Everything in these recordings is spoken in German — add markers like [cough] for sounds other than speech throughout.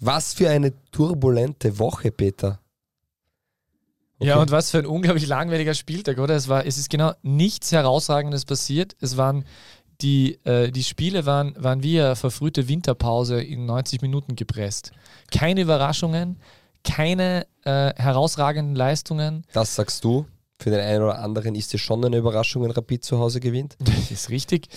Was für eine turbulente Woche, Peter. Okay. Ja, und was für ein unglaublich langweiliger Spieltag, oder? Es, war, es ist genau nichts Herausragendes passiert. Es waren die, äh, die Spiele waren, waren wie eine verfrühte Winterpause in 90 Minuten gepresst. Keine Überraschungen, keine äh, herausragenden Leistungen. Das sagst du. Für den einen oder anderen ist es schon eine Überraschung, wenn Rapid zu Hause gewinnt. [laughs] Das ist richtig.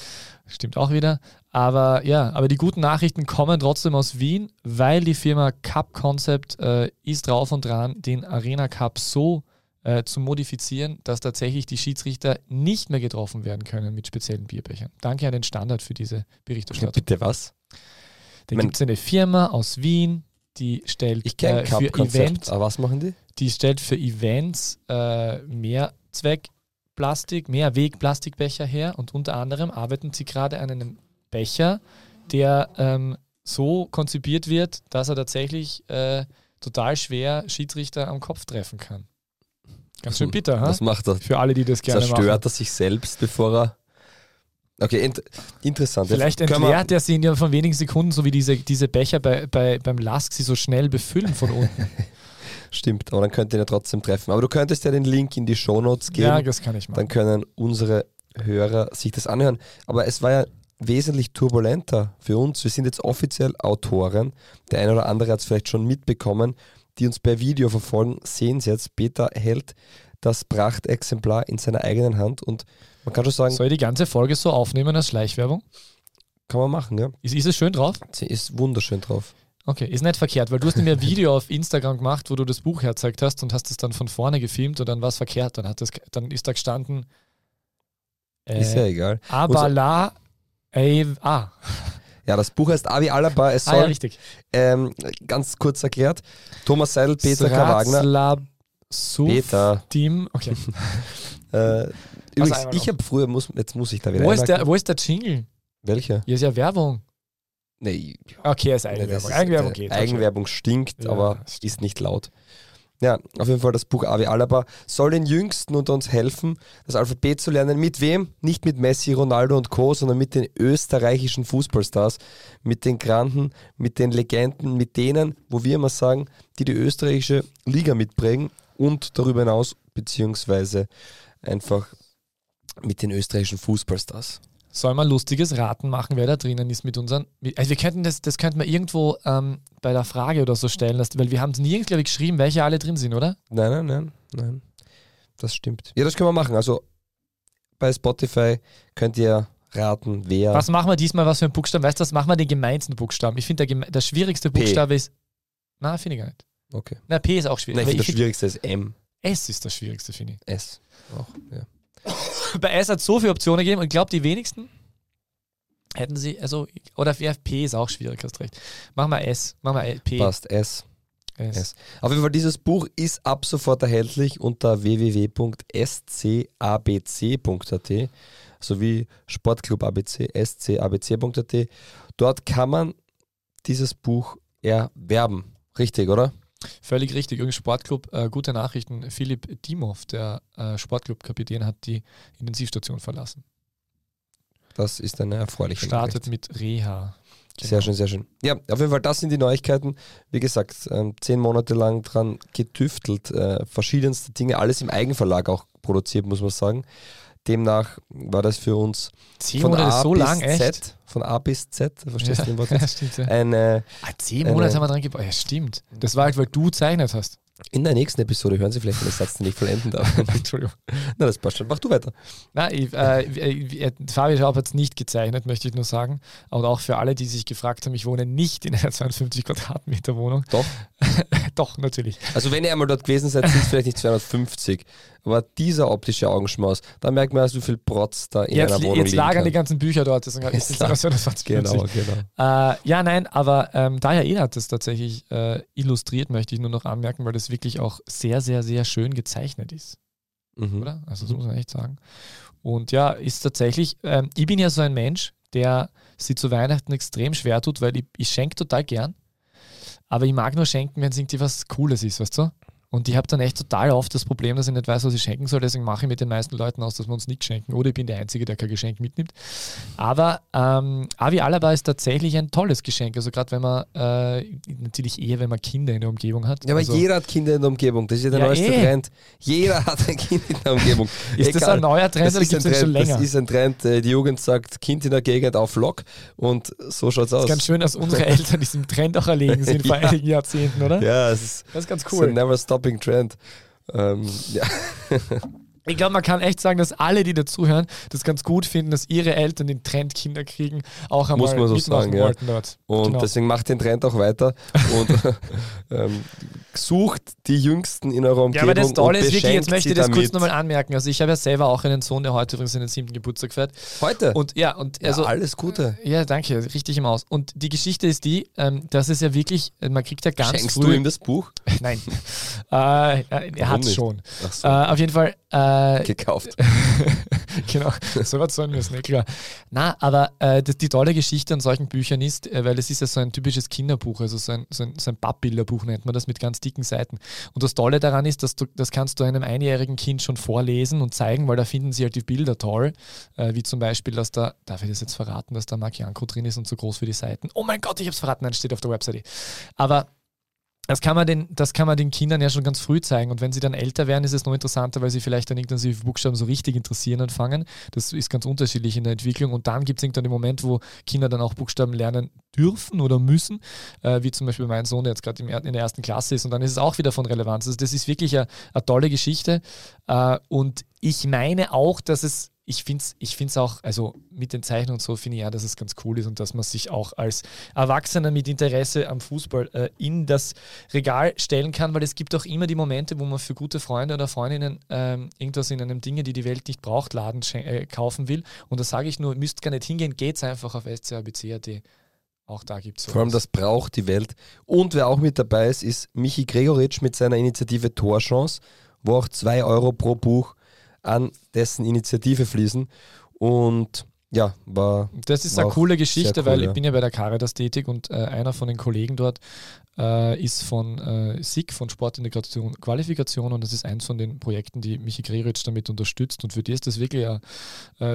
Stimmt auch wieder. Aber ja, aber die guten Nachrichten kommen trotzdem aus Wien, weil die Firma Cup Concept äh, ist drauf und dran, den Arena Cup so äh, zu modifizieren, dass tatsächlich die Schiedsrichter nicht mehr getroffen werden können mit speziellen Bierbechern. Danke an den Standard für diese Berichterstattung. [laughs] Bitte was? Da gibt es eine Firma aus Wien, die stellt ich äh, für Events. Aber was machen die? Die stellt für Events äh, Mehrzweckplastik, Mehrwegplastikbecher her und unter anderem arbeiten sie gerade an einem Becher, der ähm, so konzipiert wird, dass er tatsächlich äh, total schwer Schiedsrichter am Kopf treffen kann. Ganz schön bitter, ha? Was macht er? Für alle, die das gerne Zerstört machen. Zerstört er sich selbst, bevor er. Okay, int interessant. Vielleicht entleert er sie in von wenigen Sekunden, so wie diese, diese Becher bei, bei, beim Lask sie so schnell befüllen von unten. [laughs] Stimmt, aber dann könnt ihr ihn ja trotzdem treffen. Aber du könntest ja den Link in die Shownotes geben. Ja, das kann ich machen. Dann können unsere Hörer sich das anhören. Aber es war ja wesentlich turbulenter für uns. Wir sind jetzt offiziell Autoren. Der eine oder andere hat es vielleicht schon mitbekommen. Die uns per Video verfolgen, sehen es jetzt. Peter hält das Prachtexemplar in seiner eigenen Hand und man kann schon sagen. Soll ich die ganze Folge so aufnehmen als Schleichwerbung? Kann man machen, ja. Ist, ist es schön drauf? Sie ist wunderschön drauf. Okay, ist nicht verkehrt, weil du hast mir ein Video [laughs] auf Instagram gemacht, wo du das Buch herzeigt hast und hast es dann von vorne gefilmt und dann war es verkehrt. Dann, hat das, dann ist da gestanden. Äh, ist ja egal. Aber la Ey, ah. Ja, das Buch heißt Avi Alaba. Es soll, ah, ja, richtig. Ähm, ganz kurz erklärt, Thomas Seidel, Peter K. Wagner. Peter. Team, okay. [laughs] äh, übrigens, ich habe früher, muss, jetzt muss ich da wieder wo ist, der, wo ist der Jingle? Welcher? Hier ist ja Werbung. Nee. Okay, ist Eigenwerbung. Eigenwerbung geht. Eigenwerbung stinkt, ja, aber ist nicht laut. Ja, auf jeden Fall das Buch Avi Alaba soll den Jüngsten unter uns helfen, das Alphabet zu lernen. Mit wem? Nicht mit Messi, Ronaldo und Co., sondern mit den österreichischen Fußballstars, mit den Granden, mit den Legenden, mit denen, wo wir immer sagen, die die österreichische Liga mitprägen und darüber hinaus, beziehungsweise einfach mit den österreichischen Fußballstars. Soll man lustiges Raten machen, wer da drinnen ist mit unseren. Also wir könnten das, das könnten wir irgendwo ähm, bei der Frage oder so stellen, weil wir haben es nirgends, glaube ich, geschrieben, welche alle drin sind, oder? Nein, nein, nein, nein. Das stimmt. Ja, das können wir machen. Also bei Spotify könnt ihr raten, wer. Was machen wir diesmal, was für ein Buchstaben? Weißt du, was machen wir den gemeinsten Buchstaben? Ich finde, der, der schwierigste Buchstabe P. ist. Na, finde ich gar nicht. Okay. Na, P ist auch schwierig. Nein, ich finde, das schwierigste ist M. S ist das schwierigste, finde ich. S. Auch, ja. Bei S hat es so viele Optionen gegeben und ich glaube, die wenigsten hätten sie, also, oder P ist auch schwierig, hast recht. Machen wir S, machen wir P. Passt, S. S. S. Auf jeden Fall, dieses Buch ist ab sofort erhältlich unter www.scabc.at sowie Sportclub ABC, scabc.at. Dort kann man dieses Buch erwerben. Richtig, oder? Völlig richtig. Übrigens Sportclub, äh, gute Nachrichten. Philipp Dimov, der äh, Sportclub-Kapitän, hat die Intensivstation verlassen. Das ist eine erfreuliche Startet Nachricht. mit Reha. Genau. Sehr schön, sehr schön. Ja, auf jeden Fall, das sind die Neuigkeiten. Wie gesagt, ähm, zehn Monate lang dran getüftelt, äh, verschiedenste Dinge, alles im Eigenverlag auch produziert, muss man sagen. Demnach war das für uns zehn von Monate A so bis lang, Z, echt? von A bis Z, verstehst ja, du den Wort? [laughs] Ja, stimmt, ja. Eine, ah, zehn Monate eine, haben wir dran gebaut. Ja, stimmt. Das war halt, weil du zeichnet hast. In der nächsten Episode hören Sie vielleicht den Satz, den ich vollenden darf. [laughs] Entschuldigung. Na, das passt schon. Mach du weiter. Na, ich, äh, äh, Fabi Schaub hat es nicht gezeichnet, möchte ich nur sagen. Und auch für alle, die sich gefragt haben, ich wohne nicht in einer [laughs] 52 Quadratmeter Wohnung. Doch. Doch, natürlich. Also wenn ihr einmal dort gewesen seid, sind es vielleicht nicht 250. Aber dieser optische Augenschmaus, da merkt man, wie viel Protz da in jetzt, einer Wohnung Jetzt lagern kann. die ganzen Bücher dort. Deswegen [laughs] ist es das 20 Genau, genau. Äh, ja, nein, aber ähm, Daya El hat das tatsächlich äh, illustriert, möchte ich nur noch anmerken, weil das wirklich auch sehr, sehr, sehr schön gezeichnet ist. Mhm. Oder? Also das mhm. muss man echt sagen. Und ja, ist tatsächlich, ähm, ich bin ja so ein Mensch, der sich zu Weihnachten extrem schwer tut, weil ich, ich schenke total gern. Aber ich mag nur schenken, wenn es irgendwie was Cooles ist, weißt du? Und ich habe dann echt total oft das Problem, dass ich nicht weiß, was ich schenken soll. Deswegen mache ich mit den meisten Leuten aus, dass wir uns nichts schenken. Oder ich bin der Einzige, der kein Geschenk mitnimmt. Aber ähm, Avi Alaba ist tatsächlich ein tolles Geschenk. Also gerade wenn man, äh, natürlich eher, wenn man Kinder in der Umgebung hat. Ja, aber also, jeder hat Kinder in der Umgebung. Das ist ja der ja, neueste eh. Trend. Jeder [laughs] hat ein Kind in der Umgebung. ist Egal. das ein neuer Trend das oder gibt es schon länger? Das ist ein Trend. Äh, die Jugend sagt, Kind in der Gegend auf Lock und so schaut es aus. Es ist ganz schön, dass unsere Eltern [laughs] diesem Trend auch erlegen sind vor [laughs] einigen Jahrzehnten, oder? Ja, es ist, das ist ganz cool. A never stopping trend. Ähm, ja. [laughs] Ich glaube, man kann echt sagen, dass alle, die dazuhören, das ganz gut finden, dass ihre Eltern den Trend Kinder kriegen, auch einmal Muss man so sagen, ja. Und genau. deswegen macht den Trend auch weiter und [laughs] ähm, sucht die Jüngsten in eurer Umgebung. Ja, aber das Tolle ist wirklich, jetzt möchte ich das kurz nochmal anmerken. Also ich habe ja selber auch einen Sohn, der heute übrigens in den siebten Geburtstag fährt. Heute? Und ja, und also. Ja, alles Gute. Ja, danke, richtig im Aus. Und die Geschichte ist die, ähm, dass es ja wirklich, man kriegt ja ganz Schenkst früh, du ihm das Buch? [laughs] Nein. äh, er hat es schon. So. Äh, auf jeden Fall. Äh, Gekauft. [laughs] genau, so was sollen wir es nicht klar. Na, aber äh, das, die tolle Geschichte an solchen Büchern ist, äh, weil es ist ja so ein typisches Kinderbuch, also so ein, so ein, so ein Pappbilderbuch nennt man das mit ganz dicken Seiten. Und das Tolle daran ist, dass du, das kannst du einem einjährigen Kind schon vorlesen und zeigen, weil da finden sie halt die Bilder toll. Äh, wie zum Beispiel, dass da, darf ich das jetzt verraten, dass da Marc Janko drin ist und so groß für die Seiten. Oh mein Gott, ich hab's verraten, nein, steht auf der Webseite. Aber das kann, man den, das kann man den Kindern ja schon ganz früh zeigen. Und wenn sie dann älter werden, ist es noch interessanter, weil sie vielleicht dann intensiv Buchstaben so richtig interessieren anfangen. Das ist ganz unterschiedlich in der Entwicklung. Und dann gibt es irgendwann den Moment, wo Kinder dann auch Buchstaben lernen dürfen oder müssen, äh, wie zum Beispiel mein Sohn, der jetzt gerade in der ersten Klasse ist. Und dann ist es auch wieder von Relevanz. Also das ist wirklich eine, eine tolle Geschichte. Äh, und ich meine auch, dass es ich finde es ich find's auch, also mit den Zeichnungen und so finde ich ja, dass es ganz cool ist und dass man sich auch als Erwachsener mit Interesse am Fußball äh, in das Regal stellen kann, weil es gibt auch immer die Momente, wo man für gute Freunde oder Freundinnen ähm, irgendwas in einem Dinge, die die Welt nicht braucht, Laden äh, kaufen will. Und da sage ich nur, müsst gar nicht hingehen, geht es einfach auf scabc.at. Auch da gibt es Vor allem das braucht die Welt. Und wer auch mit dabei ist, ist Michi Gregoritsch mit seiner Initiative Torchance, wo auch 2 Euro pro Buch an dessen Initiative fließen. Und ja, war. Das ist eine coole Geschichte, cool, weil ja. ich bin ja bei der Caritas tätig und äh, einer von den Kollegen dort äh, ist von äh, SIG, von Sportintegration Qualifikation und das ist eins von den Projekten, die Michi Greritsch damit unterstützt und für die ist es wirklich äh,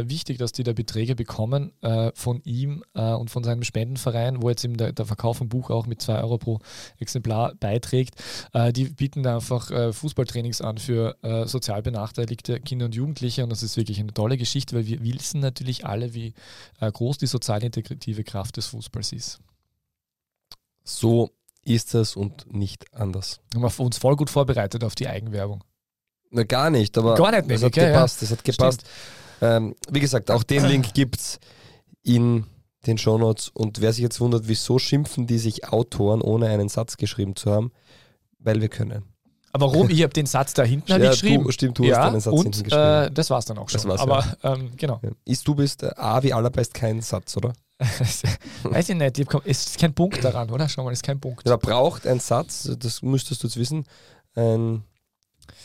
wichtig, dass die da Beträge bekommen äh, von ihm äh, und von seinem Spendenverein, wo jetzt eben der, der Verkauf vom Buch auch mit 2 Euro pro Exemplar beiträgt. Äh, die bieten da einfach Fußballtrainings an für sozial benachteiligte Kinder und Jugendliche und das ist wirklich eine tolle Geschichte, weil wir wissen natürlich alle, wie groß die sozial integrative Kraft des Fußballs ist. So ist es und nicht anders. Haben wir uns voll gut vorbereitet auf die Eigenwerbung. Na, gar nicht, aber gar nicht, das hat okay, gepasst. Ja. Das hat gepasst. Ähm, wie gesagt, auch den Link gibt es in den Shownotes. Und wer sich jetzt wundert, wieso schimpfen die sich Autoren, ohne einen Satz geschrieben zu haben, weil wir können. Aber warum? Ich habe den Satz da hinten ja, geschrieben. Du, stimmt, du ja, hast einen Satz und, hinten geschrieben. Äh, das war es dann auch schon. Aber ja. ähm, genau. Ist du bist äh, A wie Allerbest kein Satz, oder? [laughs] Weiß ich nicht, es ist kein Punkt daran, oder? Schau mal, es ist kein Punkt. Da braucht ein Satz, das müsstest du jetzt wissen, ein,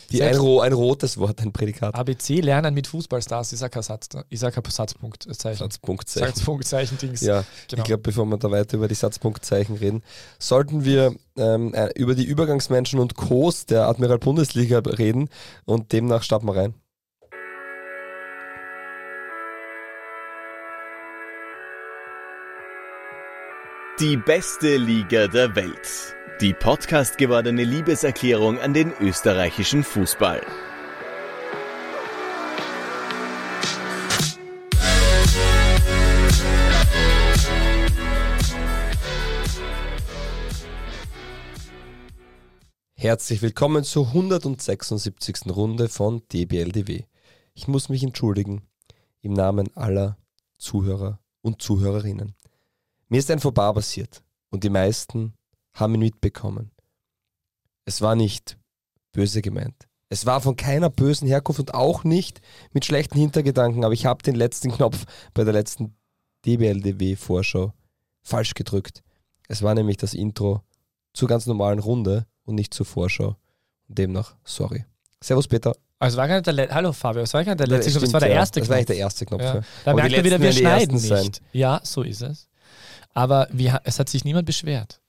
wie ein, ein, rotes Wort, ein Prädikat. ABC lernen mit Fußballstars ist ja kein Satz, ist ja kein Satzpunktzeichen. Satzpunktzeichen. Satzpunktzeichen Dings. Ja, genau. ich glaube, bevor wir da weiter über die Satzpunktzeichen reden, sollten wir ähm, äh, über die Übergangsmenschen und Co's der Admiral Bundesliga reden und demnach starten wir rein. Die beste Liga der Welt. Die Podcast gewordene Liebeserklärung an den österreichischen Fußball. Herzlich willkommen zur 176. Runde von DBLDW. Ich muss mich entschuldigen im Namen aller Zuhörer und Zuhörerinnen. Mir ist ein Fauxpas passiert und die meisten haben ihn mitbekommen. Es war nicht böse gemeint. Es war von keiner bösen Herkunft und auch nicht mit schlechten Hintergedanken, aber ich habe den letzten Knopf bei der letzten DBLDW-Vorschau falsch gedrückt. Es war nämlich das Intro zur ganz normalen Runde und nicht zur Vorschau. demnach, sorry. Servus Peter. Also war gar nicht der Le Hallo Fabio, es war gar nicht der letzte Knopf, es war der erste Knopf. Das war nicht der erste Knopf. Ja. Da merkt man wieder, wir schneiden nicht. Sein. Ja, so ist es. Aber wie, es hat sich niemand beschwert.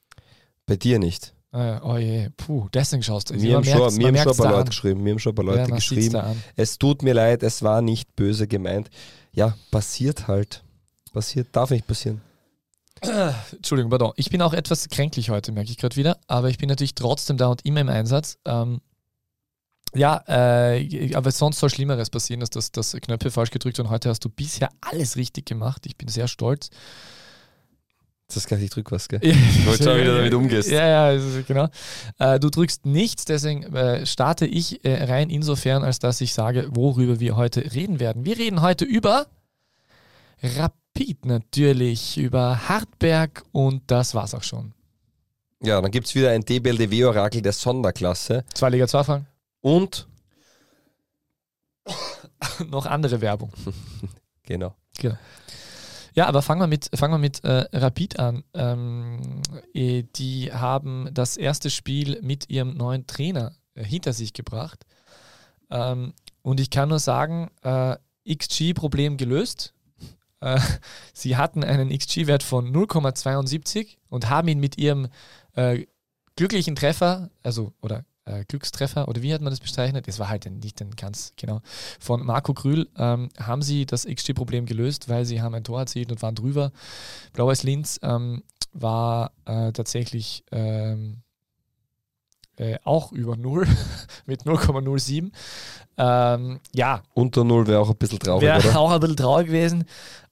Bei dir nicht. Äh, oh je, puh, deswegen schaust du. Mir ein paar Leute geschrieben. Mir haben schon ein paar Leute ja, geschrieben. Es tut mir leid, es war nicht böse gemeint. Ja, passiert halt. Passiert, darf nicht passieren. [clears throat] Entschuldigung, pardon. Ich bin auch etwas kränklich heute, merke ich gerade wieder. Aber ich bin natürlich trotzdem da und immer im Einsatz. Ähm, ja, äh, aber sonst soll Schlimmeres passieren, dass das, das Knöpfe falsch gedrückt und heute hast du bisher alles richtig gemacht. Ich bin sehr stolz. Das kann ich drück was, gell? ich wollte schauen, wie du damit umgehst. Ja, ja, genau. Äh, du drückst nichts, deswegen äh, starte ich äh, rein insofern, als dass ich sage, worüber wir heute reden werden. Wir reden heute über Rapid natürlich, über Hartberg und das war's auch schon. Ja, dann gibt es wieder ein DBLDW-Orakel der Sonderklasse. Zwei Liga 2 Fragen. Und noch andere Werbung. [laughs] genau. genau. Ja, aber fangen wir mit, fangen wir mit äh, Rapid an. Ähm, eh, die haben das erste Spiel mit ihrem neuen Trainer äh, hinter sich gebracht. Ähm, und ich kann nur sagen, äh, XG-Problem gelöst. Äh, [laughs] sie hatten einen XG-Wert von 0,72 und haben ihn mit ihrem äh, glücklichen Treffer, also oder äh, Glückstreffer oder wie hat man das bezeichnet? Es war halt nicht ein ganz genau. Von Marco Krühl ähm, haben sie das XG-Problem gelöst, weil sie haben ein Tor erzielt und waren drüber. Blau-Weiß Linz ähm, war äh, tatsächlich ähm, äh, auch über 0 [laughs] mit 0,07. Ähm, ja. Unter 0 wäre auch ein bisschen traurig, Wäre [laughs] auch ein bisschen traurig gewesen.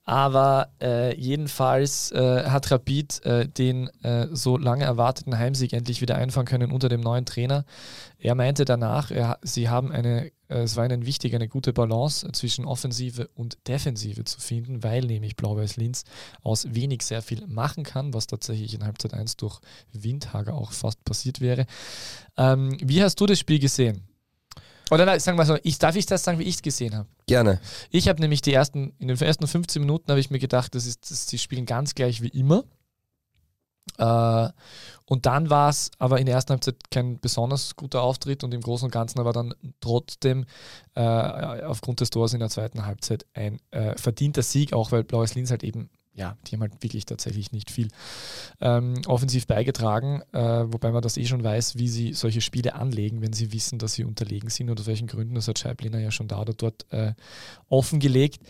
Aber äh, jedenfalls äh, hat Rapid äh, den äh, so lange erwarteten Heimsieg endlich wieder einfahren können unter dem neuen Trainer. Er meinte danach, er, sie haben eine, äh, es war ihnen wichtig, eine gute Balance zwischen Offensive und Defensive zu finden, weil nämlich Blau-Weiß Linz aus wenig sehr viel machen kann, was tatsächlich in Halbzeit 1 durch Windhager auch fast passiert wäre. Ähm, wie hast du das Spiel gesehen? Oder nein, sagen wir so, ich, darf ich das sagen, wie ich es gesehen habe? Gerne. Ich habe nämlich die ersten, in den ersten 15 Minuten habe ich mir gedacht, das ist, das, die spielen ganz gleich wie immer. Äh, und dann war es aber in der ersten Halbzeit kein besonders guter Auftritt und im Großen und Ganzen aber dann trotzdem äh, aufgrund des Tors in der zweiten Halbzeit ein äh, verdienter Sieg, auch weil Blaues Linz halt eben ja, die haben halt wirklich tatsächlich nicht viel ähm, offensiv beigetragen, äh, wobei man das eh schon weiß, wie sie solche Spiele anlegen, wenn sie wissen, dass sie unterlegen sind oder aus welchen Gründen. Das hat Scheibliner ja schon da oder dort äh, offengelegt.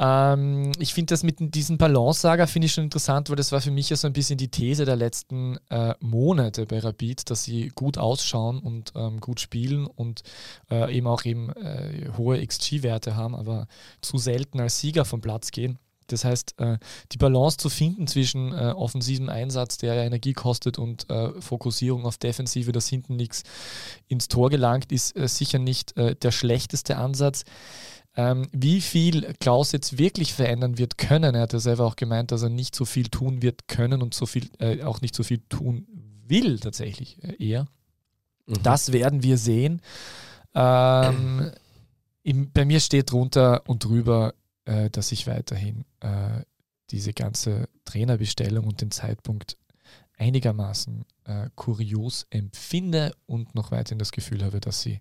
Ähm, ich finde das mit diesem Balance-Saga finde ich schon interessant, weil das war für mich ja so ein bisschen die These der letzten äh, Monate bei Rapid, dass sie gut ausschauen und ähm, gut spielen und äh, eben auch eben äh, hohe XG-Werte haben, aber zu selten als Sieger vom Platz gehen. Das heißt, äh, die Balance zu finden zwischen äh, offensivem Einsatz, der ja Energie kostet, und äh, Fokussierung auf Defensive, dass hinten nichts ins Tor gelangt, ist sicher nicht der schlechteste Ansatz. Ähm, wie viel Klaus jetzt wirklich verändern wird können, er hat ja selber auch gemeint, dass er nicht so viel tun wird können und so viel, äh, auch nicht so viel tun will, tatsächlich äh, eher. Mhm. Das werden wir sehen. Ähm, im, bei mir steht drunter und drüber äh, dass ich weiterhin äh, diese ganze Trainerbestellung und den Zeitpunkt einigermaßen äh, kurios empfinde und noch weiterhin das Gefühl habe, dass sie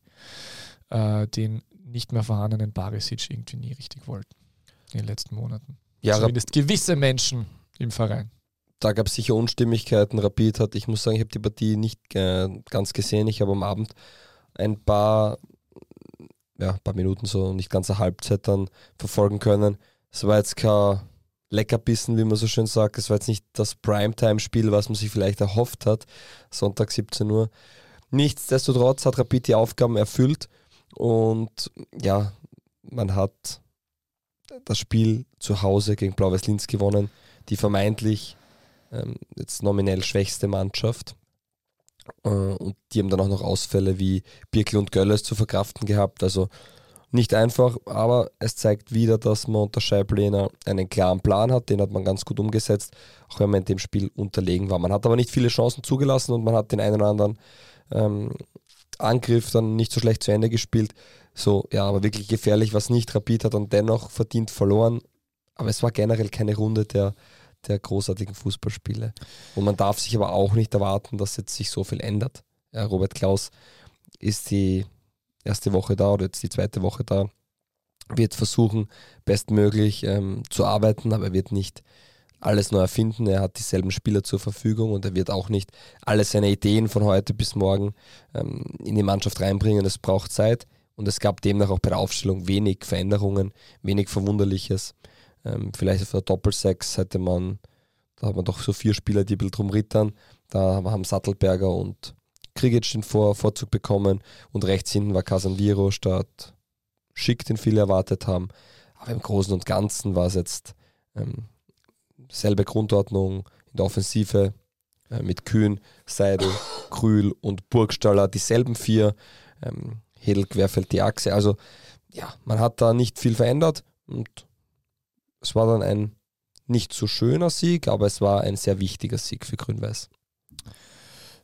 äh, den nicht mehr vorhandenen Barisic irgendwie nie richtig wollten in den letzten Monaten. Ja, Zumindest gewisse Menschen im Verein. Da gab es sicher Unstimmigkeiten. Rapid hat, ich muss sagen, ich habe die Partie nicht ganz gesehen. Ich habe am Abend ein paar ja, ein paar Minuten so, nicht ganz eine Halbzeit dann verfolgen können. Es war jetzt kein Leckerbissen, wie man so schön sagt. Es war jetzt nicht das Primetime-Spiel, was man sich vielleicht erhofft hat. Sonntag 17 Uhr. Nichtsdestotrotz hat Rapid die Aufgaben erfüllt und ja, man hat das Spiel zu Hause gegen Blau-Weiß Linz gewonnen. Die vermeintlich ähm, jetzt nominell schwächste Mannschaft. Äh, und die haben dann auch noch Ausfälle wie Birkel und Gölles zu verkraften gehabt. Also nicht einfach, aber es zeigt wieder, dass man unter Scheiblener einen klaren Plan hat. Den hat man ganz gut umgesetzt, auch wenn man in dem Spiel unterlegen war. Man hat aber nicht viele Chancen zugelassen und man hat den einen oder anderen ähm, Angriff dann nicht so schlecht zu Ende gespielt. So, ja, aber wirklich gefährlich, was nicht Rapid hat und dennoch verdient verloren. Aber es war generell keine Runde der der großartigen Fußballspiele. Und man darf sich aber auch nicht erwarten, dass jetzt sich so viel ändert. Ja, Robert Klaus ist die erste Woche da oder jetzt die zweite Woche da, wird versuchen, bestmöglich ähm, zu arbeiten, aber er wird nicht alles neu erfinden. Er hat dieselben Spieler zur Verfügung und er wird auch nicht alle seine Ideen von heute bis morgen ähm, in die Mannschaft reinbringen. Es braucht Zeit und es gab demnach auch bei der Aufstellung wenig Veränderungen, wenig Verwunderliches. Ähm, vielleicht auf der Doppelsechs hätte man, da hat man doch so vier Spieler, die ein bisschen drum rittern. Da haben Sattelberger und Krigic den Vor Vorzug bekommen und rechts hinten war Casanviro statt Schick, den viele erwartet haben. Aber im Großen und Ganzen war es jetzt ähm, selbe Grundordnung in der Offensive äh, mit Kühn, Seidel, [coughs] Krühl und Burgstaller, dieselben vier. Ähm, Hedel querfällt die Achse. Also ja, man hat da nicht viel verändert und es war dann ein nicht so schöner Sieg, aber es war ein sehr wichtiger Sieg für Grün-Weiß.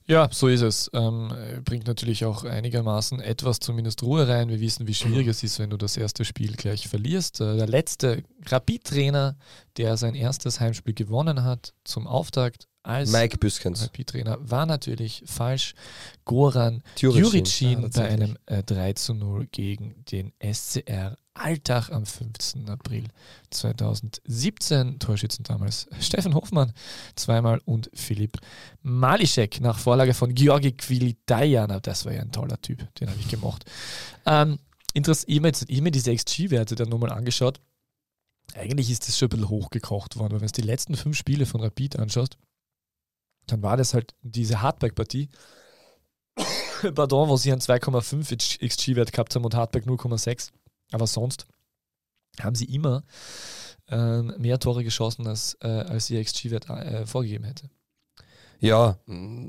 Ja, so ist es. Ähm, bringt natürlich auch einigermaßen etwas zumindest Ruhe rein. Wir wissen, wie schwierig es ist, wenn du das erste Spiel gleich verlierst. Äh, der letzte Rapid-Trainer, der sein erstes Heimspiel gewonnen hat zum Auftakt als Mike Büskens. Rapid-Trainer, war natürlich falsch. Goran Juricin ja, bei einem äh, 3 zu 0 gegen den SCR Alltag am 15. April 2017. Torschützen damals [laughs] Steffen Hofmann zweimal und Philipp Malischek nach Vorlage von Georgi Quilitayan. Das war ja ein toller Typ, den habe ich gemocht. Ähm, interessant, ich habe mir diese XG-Werte dann nochmal angeschaut. Eigentlich ist das schon ein bisschen hochgekocht worden, weil wenn du die letzten fünf Spiele von Rapid anschaust, dann war das halt diese Hardback-Partie. [coughs] Pardon, wo sie einen 2,5 XG-Wert gehabt haben und Hardback 0,6. Aber sonst haben sie immer ähm, mehr Tore geschossen, als, äh, als ihr XG-Wert äh, vorgegeben hätte. Ja, mm,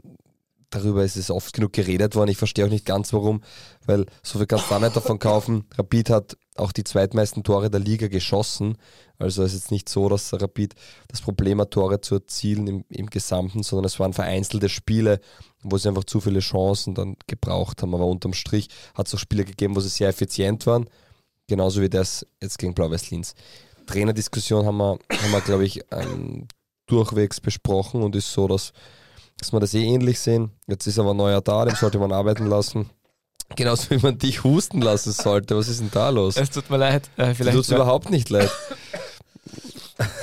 darüber ist es oft genug geredet worden. Ich verstehe auch nicht ganz warum, weil so viel kannst du auch nicht davon kaufen. Rapid hat auch die zweitmeisten Tore der Liga geschossen. Also es ist jetzt nicht so, dass Rapid das Problem hat, Tore zu erzielen im, im Gesamten, sondern es waren vereinzelte Spiele, wo sie einfach zu viele Chancen dann gebraucht haben. Aber unterm Strich hat es auch Spiele gegeben, wo sie sehr effizient waren Genauso wie das jetzt gegen Blau-Weiß Linz. Trainerdiskussion haben wir, haben wir glaube ich, ähm, durchwegs besprochen und ist so, dass, dass wir das eh ähnlich sehen. Jetzt ist aber ein neuer da, den sollte man arbeiten lassen. Genauso wie man dich husten lassen sollte. Was ist denn da los? Es tut mir leid. Äh, vielleicht tut überhaupt nicht leid.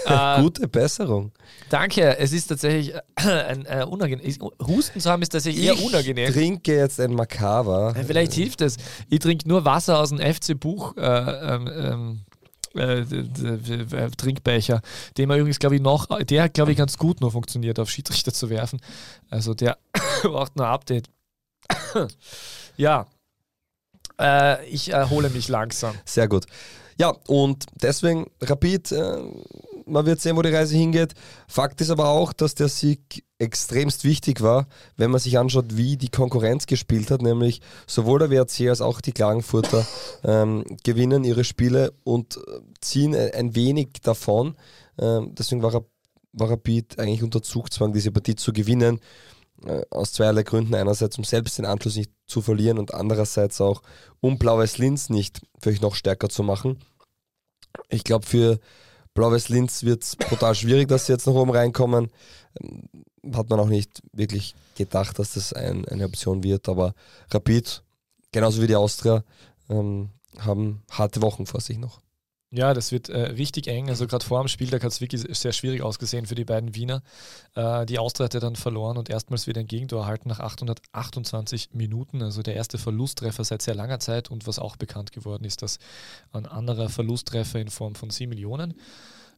Uh, [laughs] Gute Besserung. Danke, es ist tatsächlich äh, ein äh, unangenehm. Husten zu haben ist tatsächlich eher unangenehm. Ich trinke jetzt ein Makaver. Ja, vielleicht hilft es. Ich trinke nur Wasser aus dem FC-Buch. Äh, ähm, äh, äh Trinkbecher, den man übrigens, glaube ich, noch, der, glaube ich, ganz gut noch funktioniert, auf Schiedsrichter zu werfen. Also der [coughs] braucht nur ein Update. [coughs] ja, äh, ich erhole mich langsam. Sehr gut. Ja, und deswegen Rapid, äh, man wird sehen, wo die Reise hingeht. Fakt ist aber auch, dass der Sieg extremst wichtig war, wenn man sich anschaut, wie die Konkurrenz gespielt hat, nämlich sowohl der WRC als auch die Klagenfurter ähm, gewinnen ihre Spiele und äh, ziehen ein wenig davon. Ähm, deswegen war, war Rapid eigentlich unter Zugzwang, diese Partie zu gewinnen. Äh, aus zweierlei Gründen. Einerseits, um selbst den Anschluss nicht zu verlieren und andererseits auch, um Blau-Weiß Linz nicht vielleicht noch stärker zu machen. Ich glaube, für Blau-Weiß Linz wird es brutal schwierig, dass sie jetzt nach oben reinkommen. Ähm, hat man auch nicht wirklich gedacht, dass das ein, eine Option wird, aber Rapid, genauso wie die Austria, ähm, haben harte Wochen vor sich noch. Ja, das wird äh, richtig eng. Also gerade vor dem Spieltag hat es wirklich sehr schwierig ausgesehen für die beiden Wiener. Äh, die Austria hat ja dann verloren und erstmals wieder ein Gegentor erhalten nach 828 Minuten. Also der erste Verlusttreffer seit sehr langer Zeit und was auch bekannt geworden ist, dass ein anderer Verlusttreffer in Form von 7 Millionen.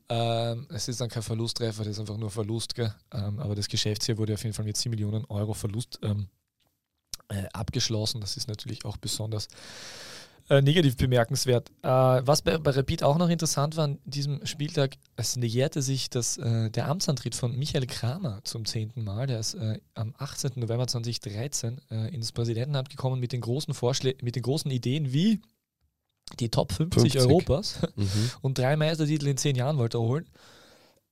Ähm, es ist dann kein Verlusttreffer, das ist einfach nur Verlust. Ähm, aber das Geschäftsjahr wurde auf jeden Fall mit 7 Millionen Euro Verlust ähm, äh, abgeschlossen. Das ist natürlich auch besonders äh, negativ bemerkenswert. Äh, was bei, bei Rapid auch noch interessant war an diesem Spieltag, es näherte sich das, äh, der Amtsantritt von Michael Kramer zum zehnten Mal. Der ist äh, am 18. November 2013 äh, ins Präsidentenamt gekommen mit den großen Vorschlägen, mit den großen Ideen wie die Top 50, 50. Europas [laughs] mhm. und drei Meistertitel in zehn Jahren wollte er holen.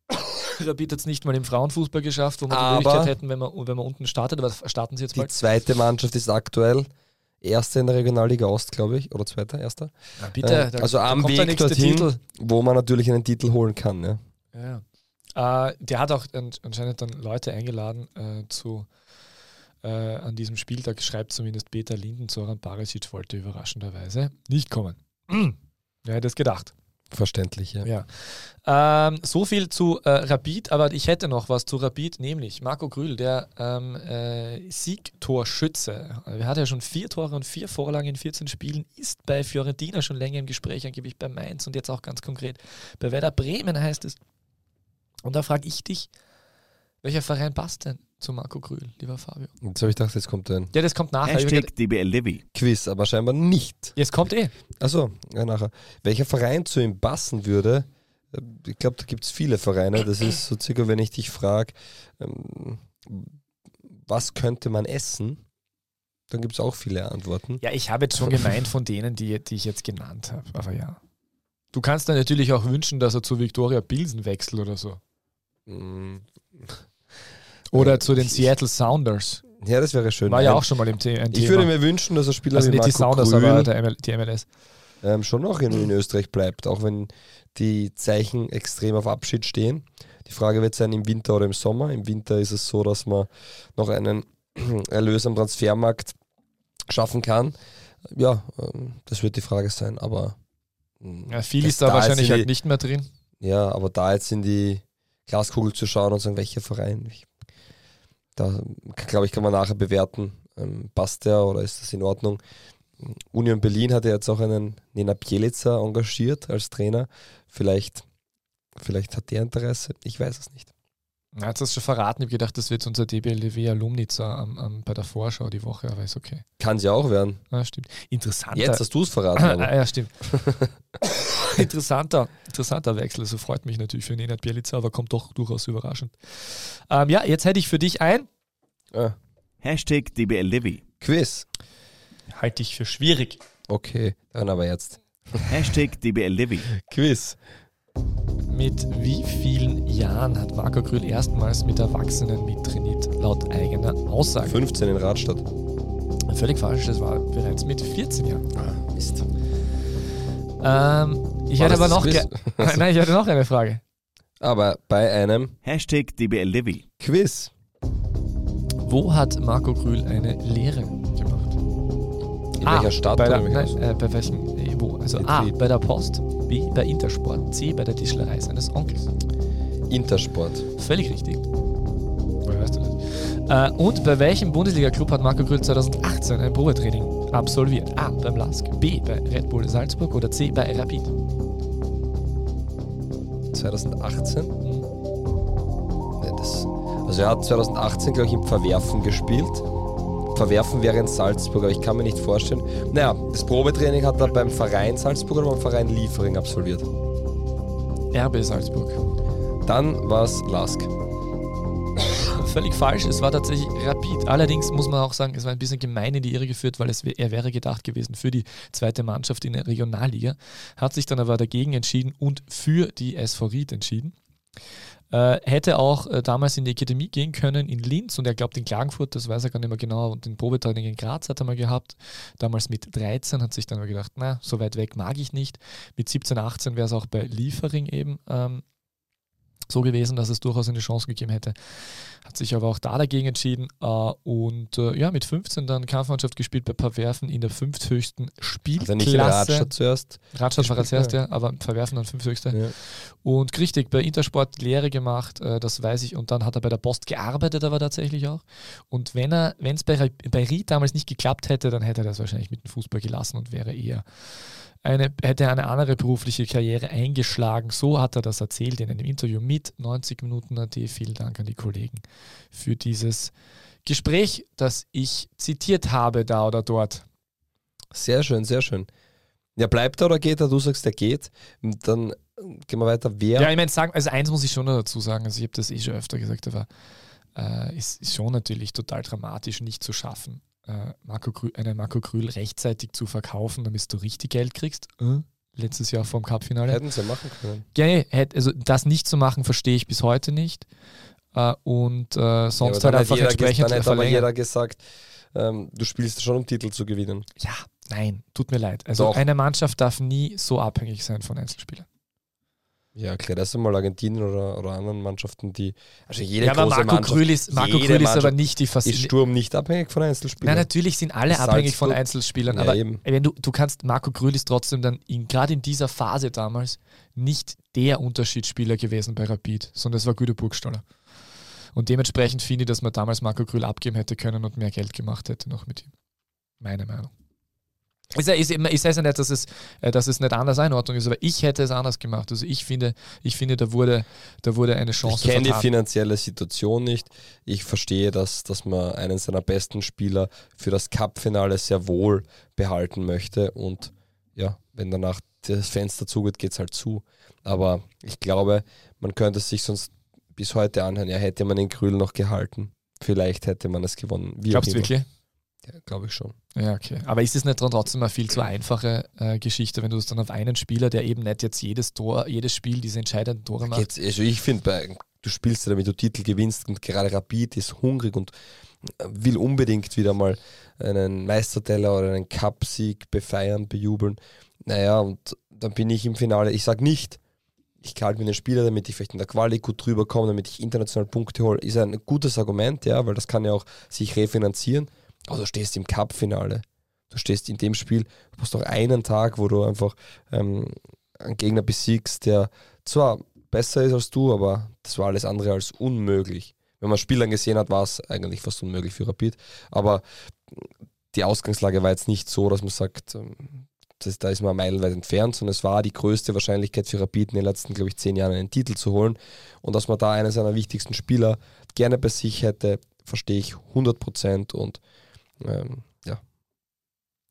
[coughs] Rapid hat es nicht mal im Frauenfußball geschafft, wo wir die Möglichkeit hätten, wenn man, wenn man unten startet, aber starten sie jetzt mal. Die zweite Mannschaft ist aktuell Erster in der Regionalliga Ost, glaube ich, oder Zweiter, Erster. Ja, bitte, äh, also am Weg dorthin, Titel. wo man natürlich einen Titel holen kann. Ja. ja. Äh, der hat auch anscheinend dann Leute eingeladen äh, zu äh, an diesem Spieltag, schreibt zumindest Peter Linden, Zoran Barisic wollte überraschenderweise nicht kommen. [clears throat] Wer hätte es gedacht? Verständlich, ja. Ja. Ähm, so viel zu äh, Rapid, aber ich hätte noch was zu Rapid, nämlich Marco Grühl, der ähm, äh, Siegtorschütze. Er hat ja schon vier Tore und vier Vorlagen in 14 Spielen, ist bei Fiorentina schon länger im Gespräch, angeblich bei Mainz und jetzt auch ganz konkret bei Werder Bremen heißt es. Und da frage ich dich, welcher Verein passt denn zu Marco Grühl, lieber Fabio? Jetzt habe ich gedacht, jetzt kommt ein Ja, das kommt nachher. Hashtag DBL Levy. Quiz, aber scheinbar nicht. Jetzt kommt eh. Achso, ja, nachher. Welcher Verein zu ihm passen würde, äh, ich glaube, da gibt es viele Vereine. Das ist so circa, wenn ich dich frage, ähm, was könnte man essen? Dann gibt es auch viele Antworten. Ja, ich habe jetzt schon gemeint von denen, die, die ich jetzt genannt habe. Aber ja. Du kannst dann natürlich auch wünschen, dass er zu Victoria Pilsen wechselt oder so. Oder zu den Seattle Sounders. Ja, das wäre schön. War ja auch schon mal im The ein Ich Thema. würde mir wünschen, dass ein Spieler also wie nicht die Sounders, Grün aber der ML, die MLS. ähm, schon noch in, in Österreich bleibt, auch wenn die Zeichen extrem auf Abschied stehen. Die Frage wird sein, im Winter oder im Sommer. Im Winter ist es so, dass man noch einen [clears throat] Erlös am Transfermarkt schaffen kann. Ja, ähm, das wird die Frage sein, aber mm, Ja, viel ist da, da wahrscheinlich halt die- nicht mehr drin. Ja, aber da jetzt in die Glaskugel zu schauen und sagen, welcher Verein, ich, da glaube ich, kann man nachher bewerten, ähm, passt der oder ist das in Ordnung. Union Berlin hat ja jetzt auch einen Nena Bielica engagiert als Trainer. Vielleicht, vielleicht hat der Interesse, ich weiß es nicht. Na, jetzt hast du schon verraten. Ich habe gedacht, das wird unser DBLW Alumnica am, am, bei der Vorschau die Woche, aber ist okay. Kann sie auch werden. Ja, stimmt. Interessanter. Jetzt hast du es verraten. ah, ja, stimmt. [laughs] [laughs] interessanter, interessanter Wechsel. Also freut mich natürlich für Nenad Bielica, aber kommt doch durchaus überraschend. Ähm, ja, jetzt hätte ich für dich ein. Ah, Hashtag DBL Levy. Quiz. Halte ich für schwierig. Okay, dann aber jetzt. [laughs] Hashtag DBL Levy. Quiz. Mit wie vielen Jahren hat Marco Grüll erstmals mit Erwachsenen mittrainiert, laut eigener Aussage? 15 in Radstadt. Völlig falsch, das war bereits mit 14 Jahren. Ah, Mist. Ähm, ich War hätte aber noch, ge-? [laughs] Nein, ich hatte noch eine Frage. Aber bei einem Hashtag DBL Levy. Quiz. Wo hat Marco Grühl eine Lehre gemacht? In welcher Stadt Bei, der, nein, äh, bei welchem? äh, Wo? Also A. Betrieb. Bei der Post. B. Bei Intersport. C. Bei der Tischlerei seines Onkels. Intersport. Völlig richtig. Du das? Äh, und bei welchem Bundesliga-Club hat Marco Grüll 2018 ein Probetraining absolviert? A. Beim LASK. B. Bei Red Bull Salzburg. Oder C. Bei Rapid. 2018? Nee, das, also er hat 2018, glaube ich, im Verwerfen gespielt. Verwerfen wäre in Salzburg, aber ich kann mir nicht vorstellen. Naja, das Probetraining hat er beim Verein Salzburg oder beim Verein Liefering absolviert. RB Salzburg. Dann war es Lask. Völlig falsch, es war tatsächlich Rapid. Allerdings muss man auch sagen, es war ein bisschen gemein in die Irre geführt, weil es, er wäre gedacht gewesen für die zweite Mannschaft in der Regionalliga, hat sich dann aber dagegen entschieden und für die SV Ried entschieden. Äh, hätte auch äh, damals in die Akademie gehen können in Linz und er glaubt in Klagenfurt, das weiß er gar nicht mehr genau, und den Probetraining in Graz hat er mal gehabt. Damals mit 13 hat sich dann aber gedacht, na, so weit weg mag ich nicht. Mit 17, 18 wäre es auch bei Liefering eben ähm, so gewesen, dass es durchaus eine Chance gegeben hätte. Hat sich aber auch da dagegen entschieden äh, und äh, ja, mit 15 dann Kampfmannschaft gespielt bei Verwerfen in der fünfthöchsten Spielklasse. Also nicht Radstadt zuerst. Radstadt war als gespielt, erste, aber Verwerfen dann fünfthöchste. Ja. Und richtig, bei Intersport Lehre gemacht, äh, das weiß ich. Und dann hat er bei der Post gearbeitet, aber tatsächlich auch. Und wenn er, wenn es bei, bei Ried damals nicht geklappt hätte, dann hätte er das wahrscheinlich mit dem Fußball gelassen und wäre eher eine, hätte eine andere berufliche Karriere eingeschlagen. So hat er das erzählt in einem Interview mit 90 Minuten AT. Vielen Dank an die Kollegen für dieses Gespräch, das ich zitiert habe, da oder dort. Sehr schön, sehr schön. Ja, bleibt er oder geht er? Du sagst, er geht. Und dann gehen wir weiter. Wer? Ja, ich meine, sagen, also eins muss ich schon noch dazu sagen, also ich habe das eh schon öfter gesagt, aber äh, ist, ist schon natürlich total dramatisch, nicht zu schaffen, äh, Marco Grü einen Marco Grühl rechtzeitig zu verkaufen, damit du richtig Geld kriegst. Äh, letztes Jahr vom Cup-Finale. Hätten sie machen können. Ja, nee, also das nicht zu machen, verstehe ich bis heute nicht. Äh, und äh, sonst ja, halt einfach entsprechend Dann aber jeder gesagt, ähm, du spielst schon, um Titel zu gewinnen. Ja, nein, tut mir leid. Also Doch. eine Mannschaft darf nie so abhängig sein von Einzelspielern. Ja, klar, das ist einmal Argentinien oder, oder anderen Mannschaften, die. Also jede Ja, aber große Marco Mannschaft, ist, Marco Krühl ist aber nicht die Ist Faszinierung. Sturm nicht abhängig von Einzelspielern? Nein, natürlich sind alle Salzburg- abhängig von Einzelspielern, Ja, aber eben. wenn du, du kannst, Marco Krühl ist trotzdem dann in, gerade in dieser Phase damals nicht der Unterschiedsspieler gewesen bei Rapid, sondern es war Guido Burgstaller. Und dementsprechend finde ich, dass man damals Marco Krühl abgeben hätte können und mehr Geld gemacht hätte noch mit ihm. Meine Meinung. Ist ja, ist immer, ich sage ja nicht, dass es, äh, dass es nicht anders Einordnung ist, aber ich hätte es anders gemacht. Also ich finde, ich finde, da wurde, da wurde eine Ich Chance kenne die finanzielle Situation nicht. Ich verstehe, dass, dass man einen seiner besten Spieler für das Cup-Finale sehr wohl behalten möchte. Und ja, wenn danach das Fenster zugeht, geht es halt zu. Aber ich glaube, man könnte sich sonst bis heute anhören, ja, hätte man den Krühl noch gehalten. Vielleicht hätte man es gewonnen. Wie Glaubst du wirklich? Ja, glaube ich schon. Ja, okay. Aber ist es nicht dann trotzdem eine viel zu einfache äh, Geschichte, wenn du es dann auf einen Spieler, der eben nicht jetzt jedes Tor, jedes Spiel diese entscheidenden Tore macht? Jetzt, also ich finde, du spielst ja damit du Titel gewinnst und gerade Rapid ist hungrig und will unbedingt wieder mal einen Meisterteller oder einen Cup-Sieg befeiern, bejubeln. Naja, und dann bin ich im Finale. Ich sage nicht, ich halte mir den Spieler, damit ich vielleicht in der Quali gut drüber komme, damit ich international Punkte hole. Ist ein gutes Argument, ja, weil das kann ja auch sich refinanzieren. Aber du stehst im Cup-Finale. Du stehst in dem Spiel, du hast doch einen Tag, wo du einfach ähm, einen Gegner besiegst, der zwar besser ist als du, aber das war alles andere als unmöglich. Wenn man Spielern gesehen hat, war es eigentlich fast unmöglich für Rapid. Aber die Ausgangslage war jetzt nicht so, dass man sagt, ähm, das, da ist man meilenweit entfernt, sondern es war die größte Wahrscheinlichkeit für Rapid in den letzten, glaube ich, zehn Jahren einen Titel zu holen. Und dass man da einen seiner wichtigsten Spieler gerne bei sich hätte, verstehe ich 100 Prozent. Und ähm, ja,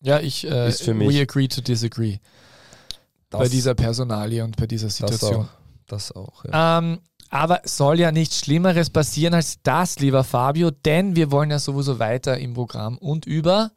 Ja, ich, äh, Ist für mich- we agree to disagree das, bei dieser Personalie und bei dieser das Situation. auch. Das auch ja. Ähm, aber soll ja nichts Schlimmeres passieren als das, lieber Fabio, denn wir wollen ja sowieso weiter im Programm und über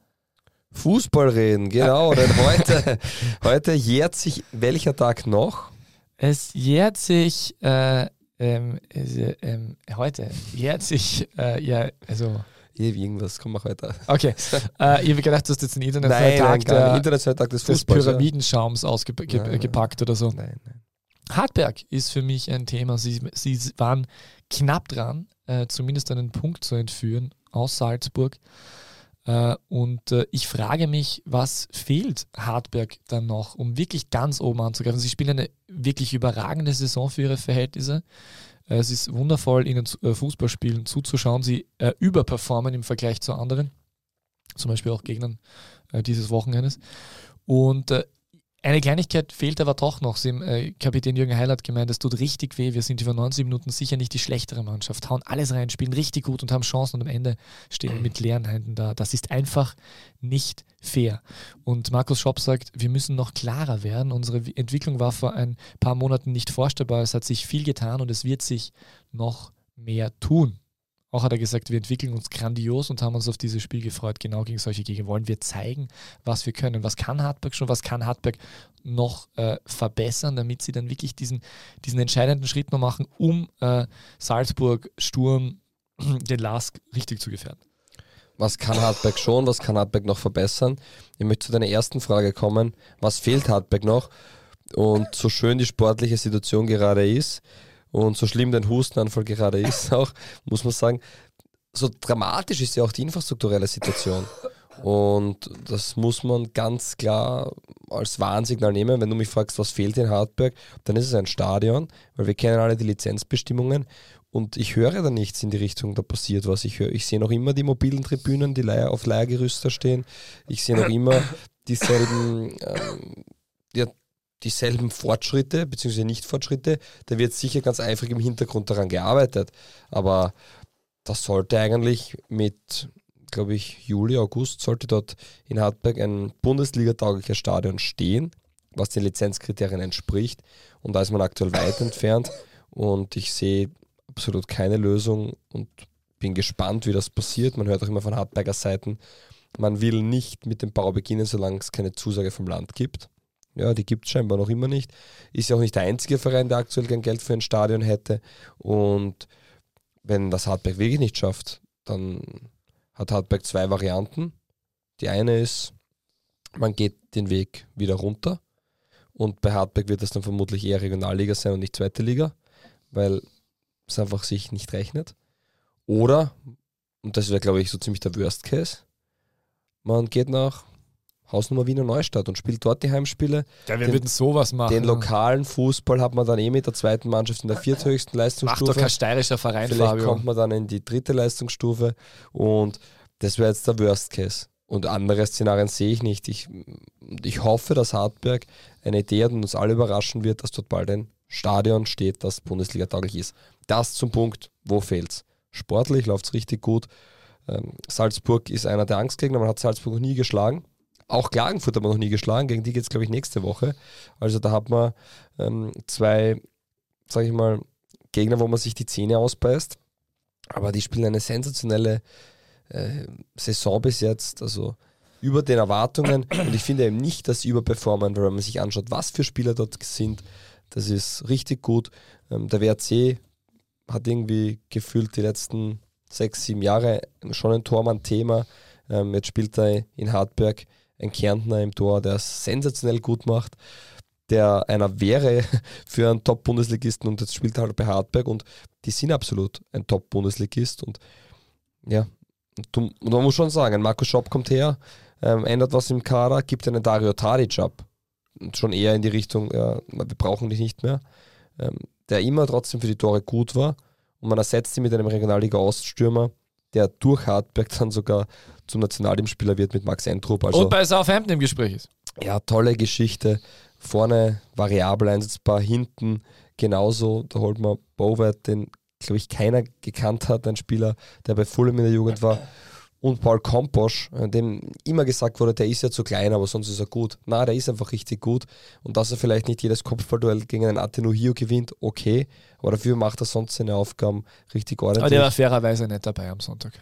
Fußball reden, genau. [laughs] Denn heute, heute jährt sich welcher Tag noch? Es jährt sich äh, ähm, äh, ähm, heute jährt sich äh, ja also Ewig irgendwas, komm mal heute. okay [laughs] äh, ich habe gedacht, du hast jetzt den internationalen Nein, Tag der, Internationaler Tag des des. Pyramidenschaums ausgepackt oder so. Nein, nein. Hartberg ist für mich ein Thema. Sie, sie waren knapp dran, äh, zumindest einen Punkt zu entführen aus Salzburg. Äh, und äh, ich frage mich, was fehlt Hartberg dann noch, um wirklich ganz oben anzugreifen? Sie spielen eine wirklich überragende Saison für ihre Verhältnisse. Äh, es ist wundervoll, ihnen äh, Fußballspielen zuzuschauen. Sie äh, überperformen im Vergleich zu anderen, zum Beispiel auch Gegnern äh, dieses Wochenendes. Und äh, eine Kleinigkeit fehlt aber doch noch. Sie, haben, äh, Kapitän Jürgen Heil hat gemeint, es tut richtig weh. Wir sind über 90 Minuten sicher nicht die schlechtere Mannschaft. Hauen alles rein, spielen richtig gut und haben Chancen und am Ende stehen wir mit leeren Händen da. Das ist einfach nicht fair. Und Markus Schopp sagt, wir müssen noch klarer werden. Unsere Entwicklung war vor ein paar Monaten nicht vorstellbar. Es hat sich viel getan und es wird sich noch mehr tun. Auch hat er gesagt, wir entwickeln uns grandios und haben uns auf dieses Spiel gefreut. Genau gegen solche Gegner wollen wir zeigen, was wir können. Was kann Hartberg schon, was kann Hartberg noch äh, verbessern, damit sie dann wirklich diesen, diesen entscheidenden Schritt noch machen, um äh, Salzburg, Sturm, [clears throat] den Lask richtig zu gefährden. Was kann Hartberg schon, was kann Hartberg noch verbessern? Ich möchte zu deiner ersten Frage kommen. Was fehlt Hartberg noch? Und so schön die sportliche Situation gerade ist und so schlimm dein Hustenanfall gerade ist, [laughs] auch, muss man sagen, so dramatisch ist ja auch die infrastrukturelle Situation. Und das muss man ganz klar als Warnsignal nehmen. Wenn du mich fragst, was fehlt in Hartberg, dann ist es ein Stadion, weil wir kennen alle die Lizenzbestimmungen. Und ich höre da nichts in die Richtung, da passiert was. Ich, höre, ich sehe noch immer die mobilen Tribünen, die Leier, auf Leiergerüster stehen. Ich sehe noch immer [laughs] dieselben, ähm, ja, dieselben Fortschritte, beziehungsweise Nicht-Fortschritte. Da wird sicher ganz eifrig im Hintergrund daran gearbeitet. Aber das sollte eigentlich mit, glaube ich, Juli, August, sollte dort in Hartberg ein Bundesliga-taugliches Stadion stehen, was den Lizenzkriterien entspricht. Und da ist man aktuell weit entfernt. Und ich sehe absolut keine Lösung und bin gespannt, wie das passiert. Man hört auch immer von Hartberger Seiten, man will nicht mit dem Bau beginnen, solange es keine Zusage vom Land gibt. Ja, die gibt es scheinbar noch immer nicht. Ist ja auch nicht der einzige Verein, der aktuell kein Geld für ein Stadion hätte. Und wenn das Hartberg wirklich nicht schafft, dann hat Hartberg zwei Varianten. Die eine ist, man geht den Weg wieder runter Und bei Hartberg wird das dann vermutlich eher Regionalliga sein und nicht zweite Liga, weil es einfach sich nicht rechnet. Oder, und das wäre, glaube ich, so ziemlich der Worst Case, man geht nach Hausnummer Wiener Neustadt und spielt dort die Heimspiele. Ja, wir den, würden sowas machen. Den lokalen Fußball hat man dann eh mit der zweiten Mannschaft in der vierthöchsten Leistungsstufe. Macht doch kein steirischer Verein, Vielleicht Fabio. kommt man dann in die dritte Leistungsstufe und das wäre jetzt der Worst Case. Und andere Szenarien sehe ich nicht. Ich, ich hoffe, dass Hartberg eine Idee hat und uns alle überraschen wird, dass dort bald ein Stadion steht, das Bundesliga-tauglich ist. Das zum Punkt, wo fehlt's? Sportlich läuft es richtig gut. Ähm, Salzburg ist einer der Angstgegner, man hat Salzburg noch nie geschlagen. Auch Klagenfurt hat man noch nie geschlagen, gegen die geht es, glaube ich, nächste Woche. Also da hat man ähm, zwei, sage ich mal, Gegner, wo man sich die Zähne ausbeißt. Aber die spielen eine sensationelle äh, Saison bis jetzt. Also über den Erwartungen. Und ich finde eben nicht, dass sie überperformen, weil wenn man sich anschaut, was für Spieler dort sind, das ist richtig gut. Ähm, der WRC hat irgendwie gefühlt die letzten sechs, sieben Jahre schon ein Tormann-Thema. Ähm, jetzt spielt er in Hartberg ein Kärntner im Tor, der es sensationell gut macht, der einer wäre [laughs] für einen Top-Bundesligisten und jetzt spielt er halt bei Hartberg und die sind absolut ein Top-Bundesligist und ja, und man muss schon sagen, ein Marco Schopp kommt her, ähm, ändert was im Kader, gibt einen Dario Tadic ab. Und schon eher in die Richtung, ja, wir brauchen dich nicht mehr. Ähm, der immer trotzdem für die Tore gut war und man ersetzt ihn mit einem Regionalliga-Oststürmer, der durch Hartberg dann sogar zum Nationalteamspieler wird mit Max Entrup. Also, und bei Southampton im Gespräch ist. Ja, tolle Geschichte. Vorne variabel einsetzbar, hinten genauso. Da holt man Bowert, den, glaube ich, keiner gekannt hat, ein Spieler, der bei Fulham in der Jugend war. Und Paul Komposch, äh, dem immer gesagt wurde, der ist ja zu klein, aber sonst ist er gut. Na, der ist einfach richtig gut. Und dass er vielleicht nicht jedes Kopfballduell gegen einen Atenuhio gewinnt, okay. Aber dafür macht er sonst seine Aufgaben richtig ordentlich. Aber der war fairerweise nicht dabei am Sonntag.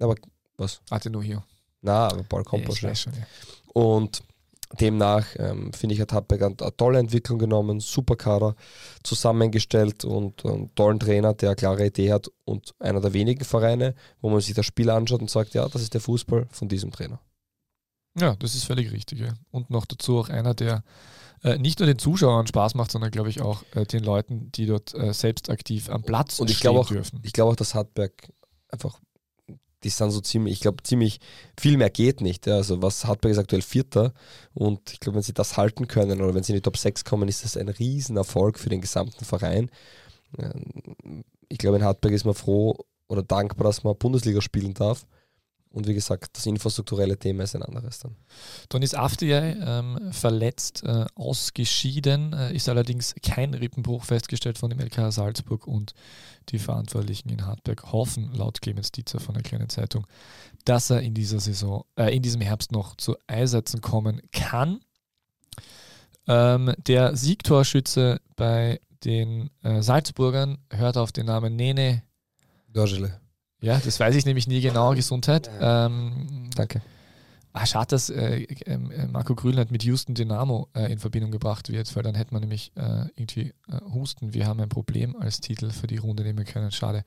Aber was? Atenuhio. Na, aber Paul Komposch. Ja, schon, ja. Und demnach ähm, finde ich, hat Hartberg eine, eine, tolle Entwicklung genommen, super Kader zusammengestellt und einen tollen Trainer, der eine klare Idee hat und einer der wenigen Vereine, wo man sich das Spiel anschaut und sagt, ja, das ist der Fußball von diesem Trainer. Ja, das ist völlig richtig. Ja. Und noch dazu auch einer, der äh, nicht nur den Zuschauern Spaß macht, sondern glaube ich auch äh, den Leuten, die dort äh, selbst aktiv am Platz und ich stehen auch, dürfen. Ich glaube auch, dass Hartberg einfach die sind so ziemlich, ich glaube, ziemlich viel mehr geht nicht. Ja. Also was Hartberg ist aktuell Vierter und ich glaube, wenn sie das halten können oder wenn sie in die Top 6 kommen, ist das ein Riesenerfolg für den gesamten Verein. Ich glaube, in Hartberg ist man froh oder dankbar, dass man Bundesliga spielen darf. Und wie gesagt, das infrastrukturelle Thema ist ein anderes dann. Donis Afdiay ähm, verletzt, äh, ausgeschieden, äh, ist allerdings kein Rippenbruch festgestellt von dem LK Salzburg und die Verantwortlichen in Hartberg hoffen, laut Clemens Dietzer von der kleinen Zeitung, dass er in dieser Saison, äh, in diesem Herbst noch zu Einsätzen kommen kann. Ähm, der Siegtorschütze bei den äh, Salzburgern hört auf den Namen Nene Dorgele. Ja, das weiß ich nämlich nie genau. Gesundheit. Ähm, Danke. Ah, schade, dass äh, ähm, äh, Marco Grünland mit Houston Dynamo äh, in Verbindung gebracht wird, weil dann hätte man nämlich äh, irgendwie äh, Husten, wir haben ein Problem als Titel für die Runde nehmen können. Schade.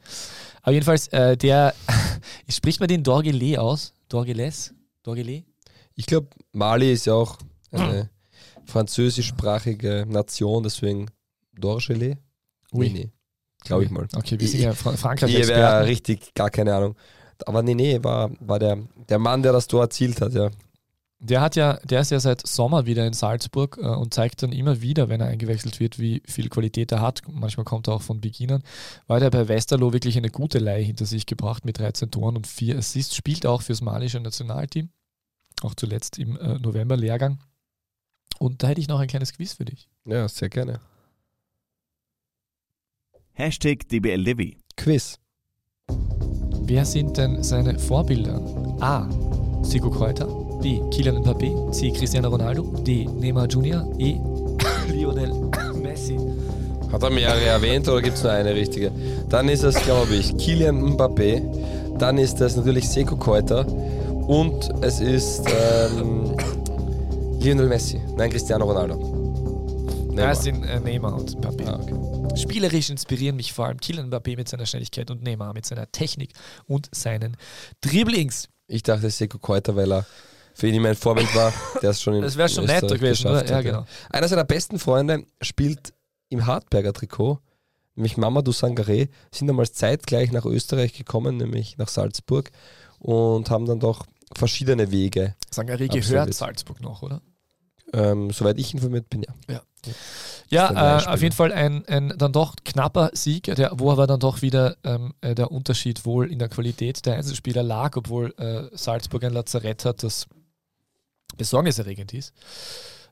Aber jedenfalls, äh, der, [laughs] spricht man den Dorgelé aus? Dorgeles? Dorgelé? Ich glaube, Mali ist ja auch eine französischsprachige Nation, deswegen Dorgelé? Oui. Nee, nee. Glaube ich mal. Okay, wir sind ja Fra Frankreich. Hier wäre richtig, gar keine Ahnung. Aber nee, nee, war, war der, der Mann, der das Tor erzielt hat, ja. Der hat ja, der ist ja seit Sommer wieder in Salzburg äh, und zeigt dann immer wieder, wenn er eingewechselt wird, wie viel Qualität er hat. Manchmal kommt er auch von Beginnern. Weil er bei Westerlo wirklich eine gute Leihe hinter sich gebracht mit 13 Toren und 4 Assists, spielt auch fürs malische Nationalteam. Auch zuletzt im äh, November-Lehrgang. Und da hätte ich noch ein kleines Quiz für dich. Ja, sehr gerne. Hashtag DBLDW. Quiz. Wer sind denn seine Vorbilder? A. Sigo Kräuter. B. Kylian Mbappé. C. Cristiano Ronaldo. D. Neymar Jr. E. [coughs] Lionel Messi. Hat er mehrere erwähnt oder gibt es nur eine richtige? Dann ist es, glaube ich, Kylian Mbappé. Dann ist es natürlich Seko Kräuter. Und es ist ähm, Lionel Messi. Nein, Cristiano Ronaldo. Neymar. Das sind äh, Neymar und Mbappé. Ah, okay. Spielerisch inspirieren mich vor allem Kylian Mbappé mit seiner Schnelligkeit und Neymar mit seiner Technik und seinen Dribblings. Ich dachte Seko Keuter, weil er für ihn immer ein Vorbild war, der ist schon in [laughs] Das wäre schon netter gewesen, oder? geschafft Ja, genau. Einer seiner besten Freunde spielt im Hartberger Trikot, nämlich Mamadou Sangaré, sind damals zeitgleich nach Österreich gekommen, nämlich nach Salzburg und haben dann doch verschiedene Wege, Sangaré Absolut. gehört Salzburg noch, oder? ähm, soweit ich informiert bin, ja. Ja, der äh, auf jeden Fall ein, ein dann doch knapper Sieg, der, wo aber dann doch wieder ähm, äh, der Unterschied wohl in der Qualität der Einzelspieler lag, obwohl äh, Salzburg ein Lazarett hat, das besorgniserregend ist.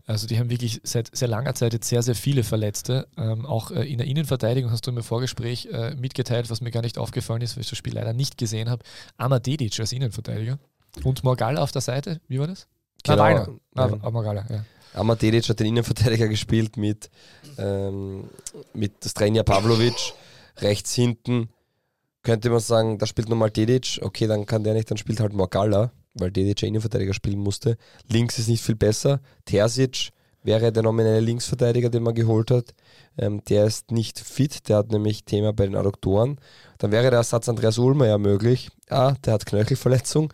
Also die haben wirklich seit sehr langer Zeit jetzt sehr, sehr viele Verletzte. Ähm, auch äh, in der Innenverteidigung hast du im Vorgespräch äh, mitgeteilt, was mir gar nicht aufgefallen ist, weil ich das Spiel leider nicht gesehen habe. Amadedic als Innenverteidiger und Morgalla auf der Seite. Wie war das? Genau, nein. ah, Morgalla, ja. Amadedic hat den Innenverteidiger gespielt mit, ähm, mit Strenja Pavlovic. Rechts hinten könnte man sagen, da spielt nochmal Dedic. Okay, dann kann der nicht, dann spielt halt Morgalla, weil Dedic ja Innenverteidiger spielen musste. Links ist nicht viel besser. Terzic wäre der nominelle Linksverteidiger, den man geholt hat. Ähm, der ist nicht fit, der hat nämlich Thema bei den Adduktoren. Dann wäre der Ersatz Andreas Ulmer ja möglich. Ah, der hat Knöchelverletzung.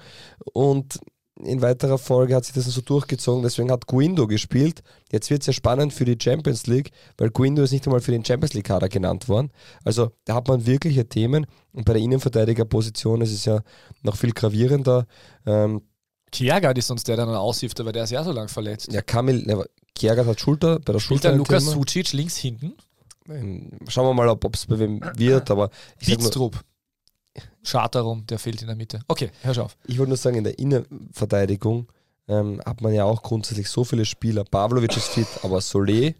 Und in weiterer Folge hat sich das so durchgezogen, deswegen hat Guindo gespielt. Jetzt wird es ja spannend für die Champions League, weil Guindo ist nicht einmal für den Champions League-Kader genannt worden. Also da hat man wirkliche Themen und bei der Innenverteidigerposition ist es ja noch viel gravierender. Ähm, Kiergaard ist sonst der, der dann aushilft, aber der ist ja so lang verletzt. ja, Kamil, ja, Kiergaard hat Schulter, bei der Spielt Schulter ein Lukas. Sucic links hinten? Ähm, Schauen wir mal, ob es bei wem wird, aber ich, Witztrup. Charterum, der fehlt in der Mitte. Okay, hör schon auf. ich wollte nur sagen, in der Innenverteidigung ähm, hat man ja auch grundsätzlich so viele Spieler. Pavlovic ist fit, aber Solé,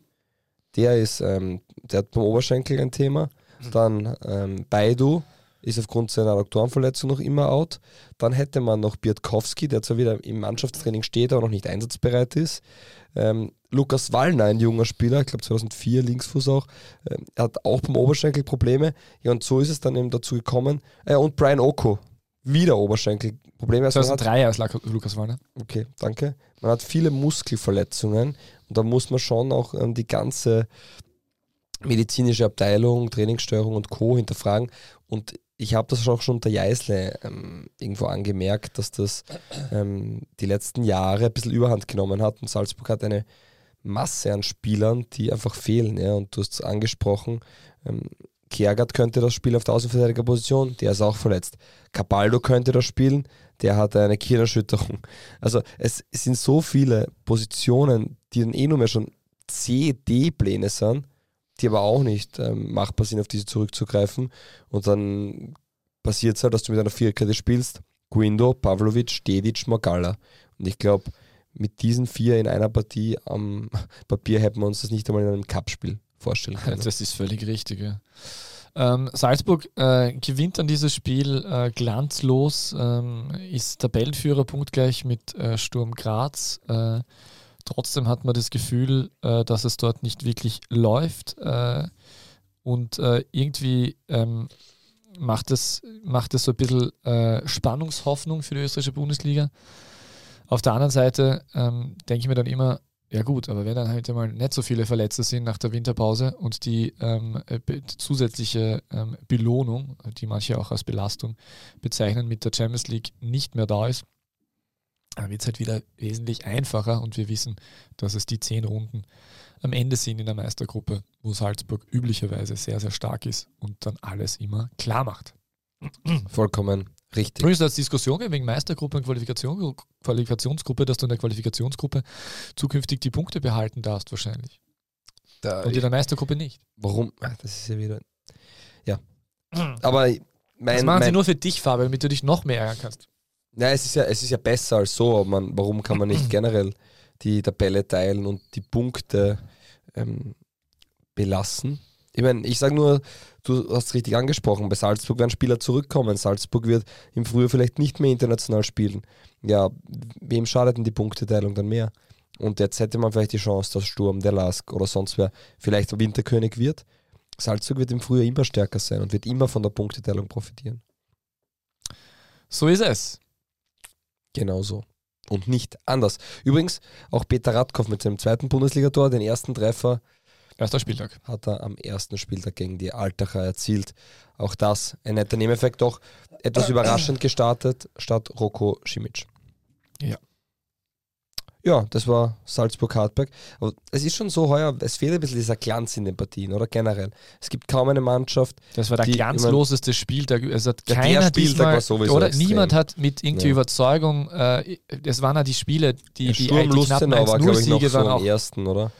der ist, ähm, der hat beim Oberschenkel ein Thema. Dann ähm, Baidu ist aufgrund seiner Adduktorenverletzung noch immer out. Dann hätte man noch Biatkowski, der zwar wieder im Mannschaftstraining steht, aber noch nicht einsatzbereit ist. Ähm, Lukas Wallner, ein junger Spieler, ich glaube 2004, Linksfuß auch, ähm, hat auch beim Oberschenkel Probleme. Ja, und so ist es dann eben dazu gekommen. Äh, und Brian Oko, wieder Oberschenkelprobleme. Also man hat 2003 als Lukas Wallner. Okay, danke. Man hat viele Muskelverletzungen und da muss man schon auch ähm, die ganze medizinische Abteilung, Trainingssteuerung und Co. hinterfragen. Und ich habe das auch schon unter Jeißle ähm, irgendwo angemerkt, dass das ähm, die letzten Jahre ein bisschen Überhand genommen hat und Salzburg hat eine Masse an Spielern, die einfach fehlen. Ja? Und du hast es angesprochen, ähm, Kiergaard könnte das spielen auf der Außenverteidigerposition, der ist auch verletzt. Cabaldo könnte das spielen, der hat eine Kirnerschütterung. Also es, es sind so viele Positionen, die dann eh nur mehr schon C, D-Pläne sind, die aber auch nicht ähm, machbar sind, auf diese zurückzugreifen. Und dann passiert es halt, dass du mit einer Viererkette spielst. Guindo, Pavlovic, Dedic, Morgalla. Und ich glaube, mit diesen vier in einer Partie am [laughs] Papier hätten wir uns das nicht einmal in einem Cup-Spiel vorstellen [laughs] können. Das ist völlig richtig, ja. Ähm, Salzburg äh, gewinnt dann dieses Spiel äh, glanzlos, ähm, ist Tabellenführer punktgleich mit äh, Sturm Graz. Trotzdem hat man das Gefühl, äh, dass es dort nicht wirklich läuft. Äh, und äh, irgendwie ähm, macht, es, macht es so ein bisschen äh, Spannungshoffnung für die österreichische Bundesliga. Auf der anderen Seite ähm, denke ich mir dann immer, ja gut, aber wenn dann halt mal nicht so viele Verletzte sind nach der Winterpause und die ähm, äh, zusätzliche ähm, Belohnung, die manche auch als Belastung bezeichnen, mit der Champions League nicht mehr da ist, wird es halt wieder wesentlich einfacher und wir wissen, dass es die zehn Runden am Ende sind in der Meistergruppe, wo Salzburg üblicherweise sehr, sehr stark ist und dann alles immer klar macht. Vollkommen richtig. Übrigens als Diskussion wegen Meistergruppe und Qualifikation, Qualifikationsgruppe, dass du in der Qualifikationsgruppe zukünftig die Punkte behalten darfst wahrscheinlich. Da, Und in der Meistergruppe nicht. warum? Ah, Das ist ja wieder. Ja. [clears throat] Aber mein, das machen mein, sie nur für dich, Fabian, damit du dich noch mehr ärgern kannst. Ja, es ist ja, es ist ja besser als so. Man, warum kann man nicht [clears throat] generell die Tabelle teilen und die Punkte ähm, belassen? Ich meine, ich sage nur, du hast es richtig angesprochen, bei Salzburg werden Spieler zurückkommen. Salzburg wird im Frühjahr vielleicht nicht mehr international spielen. Ja, wem schadet denn die Punkteteilung dann mehr? Und jetzt hätte man vielleicht die Chance, dass Sturm, der Lask oder sonst wer vielleicht Winterkönig wird. Salzburg wird im Frühjahr immer stärker sein und wird immer von der Punkteteilung profitieren. So ist es. Genauso. Und nicht anders. Übrigens, auch Peter Radkoff mit seinem zweiten Bundesligator, den ersten Treffer, Erster Spieltag. hat er am ersten Spieltag gegen die Altacher erzielt. Auch das ein netter Nebeneffekt, doch etwas [clears throat] überraschend gestartet statt Roko Simic. Ja, das war Salzburg-Hartberg. Aber es ist schon so heuer, es fehlt ein bisschen dieser Glanz in den Partien, oder generell. Es gibt kaum eine Mannschaft. Das war der die- glanzloseste Spieltag. Es hat Ja, der keiner Spieltag diesmal, war sowieso oder extrem. niemand hat mit irgendwie Ja. Überzeugung, äh, es waren ja die Spiele, die, Der die, die knappen Lustenau war, glaube ich, noch 1-0-Siege so waren am auch ersten, oder?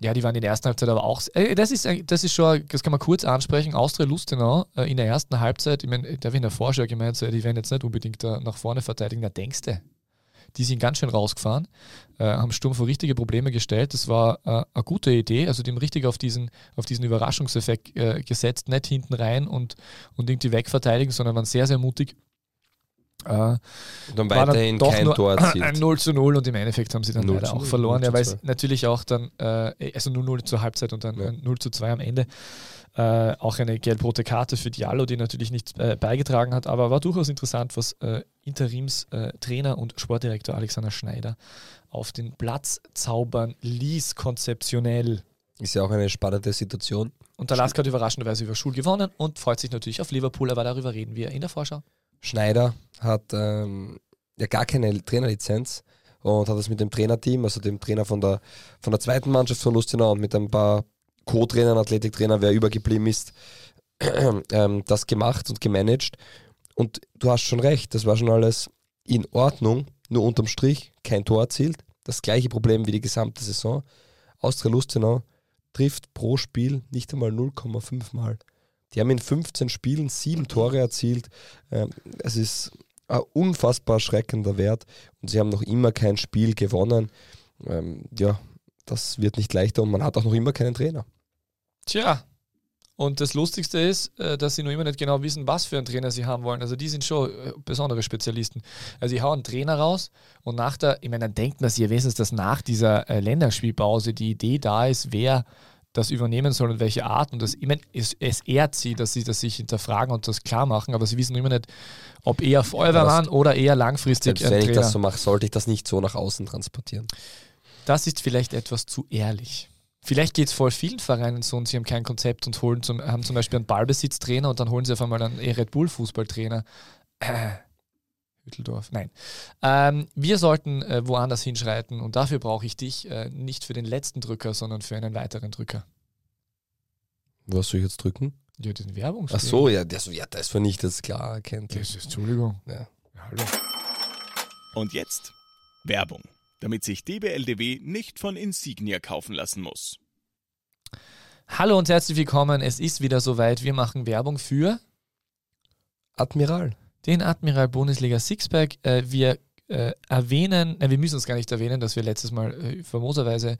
Ja, die waren in der ersten Halbzeit aber auch. Äh, Das ist, äh, das ist schon, das kann man kurz ansprechen. Austria Lustenau äh, in der ersten Halbzeit, ich meine, da habe ich in der Vorschau gemeint, so, die werden jetzt nicht unbedingt da nach vorne verteidigen, da denkst du. Die sind ganz schön rausgefahren, äh, haben Sturm vor richtige Probleme gestellt. Das war äh, eine gute Idee, also die haben richtig auf diesen, auf diesen Überraschungseffekt äh, gesetzt, nicht hinten rein und, und irgendwie wegverteidigen, sondern waren sehr, sehr mutig. Äh, Und dann dann weiterhin doch kein Tor ein erzielt. [clears throat] 0 zu 0 und im Endeffekt haben sie dann 0 leider auch 0, verloren, 0 ja, weil es 2. natürlich auch dann, äh, also 0-0 zur Halbzeit und dann Ja. ein 0 zu 2 am Ende. Äh, auch eine gelb-rote Karte für Diallo, die natürlich nichts äh, beigetragen hat, aber war durchaus interessant, was äh, Interimstrainer äh, und Sportdirektor Alexander Schneider auf den Platz zaubern ließ, konzeptionell. Ist ja auch eine spannende Situation. Und der Lask hat überraschenderweise über Schul gewonnen und freut sich natürlich auf Liverpool, aber darüber reden wir in der Vorschau. Schneider hat ähm, ja gar keine Trainerlizenz und hat das mit dem Trainerteam, also dem Trainer von der, von der zweiten Mannschaft von Lustenau und mit ein paar Co-Trainern, Athletiktrainern, wer übergeblieben ist, [clears throat] ähm, das gemacht und gemanagt. Und du hast schon recht, das war schon alles in Ordnung, nur unterm Strich kein Tor erzielt. Das gleiche Problem wie die gesamte Saison. Austria Lustenau trifft pro Spiel nicht einmal 0,5 Mal. Die haben in 15 Spielen sieben Tore erzielt. Ähm, es ist ein unfassbar erschreckender Wert und sie haben noch immer kein Spiel gewonnen. Ähm, ja, das wird nicht leichter und man hat auch noch immer keinen Trainer. Tja, und das Lustigste ist, äh, dass sie noch immer nicht genau wissen, was für einen Trainer sie haben wollen. Also die sind schon äh, besondere Spezialisten. Also sie hauen einen Trainer raus und nach der, ich meine, dann denkt man sich ja wenigstens, dass nach dieser äh, Länderspielpause die Idee da ist, wer das übernehmen soll und welche Art. Und das, ich meine, es, es ehrt sie, dass sie das sich hinterfragen und das klar machen, aber sie wissen noch immer nicht, ob eher Feuerwehrmann oder eher langfristig Selbst wenn ich Trainer. das so mache, sollte ich das nicht so nach außen transportieren. Das ist vielleicht etwas zu ehrlich. Vielleicht geht es voll vielen Vereinen so und sie haben kein Konzept und holen zum, haben zum Beispiel einen Ballbesitztrainer und dann holen sie auf einmal einen Red Bull Fußballtrainer. Äh, Hütteldorf, nein. Ähm, wir sollten äh, woanders hinschreiten und dafür brauche ich dich äh, nicht für den letzten Drücker, sondern für einen weiteren Drücker. Was soll ich jetzt drücken? Ja, diesen Werbung. Ach so, ja, das, ja, das vernichtet es klar erkenntlich. Das ist, Entschuldigung. Ja. Ja, hallo. Und jetzt Werbung, damit sich DBLDW nicht von Insignia kaufen lassen muss. Hallo und herzlich willkommen. Es ist wieder soweit. Wir machen Werbung für Admiral. den Admiral Bundesliga Sixpack. Äh, wir äh, erwähnen, nein, wir müssen es gar nicht erwähnen, dass wir letztes Mal äh, famoserweise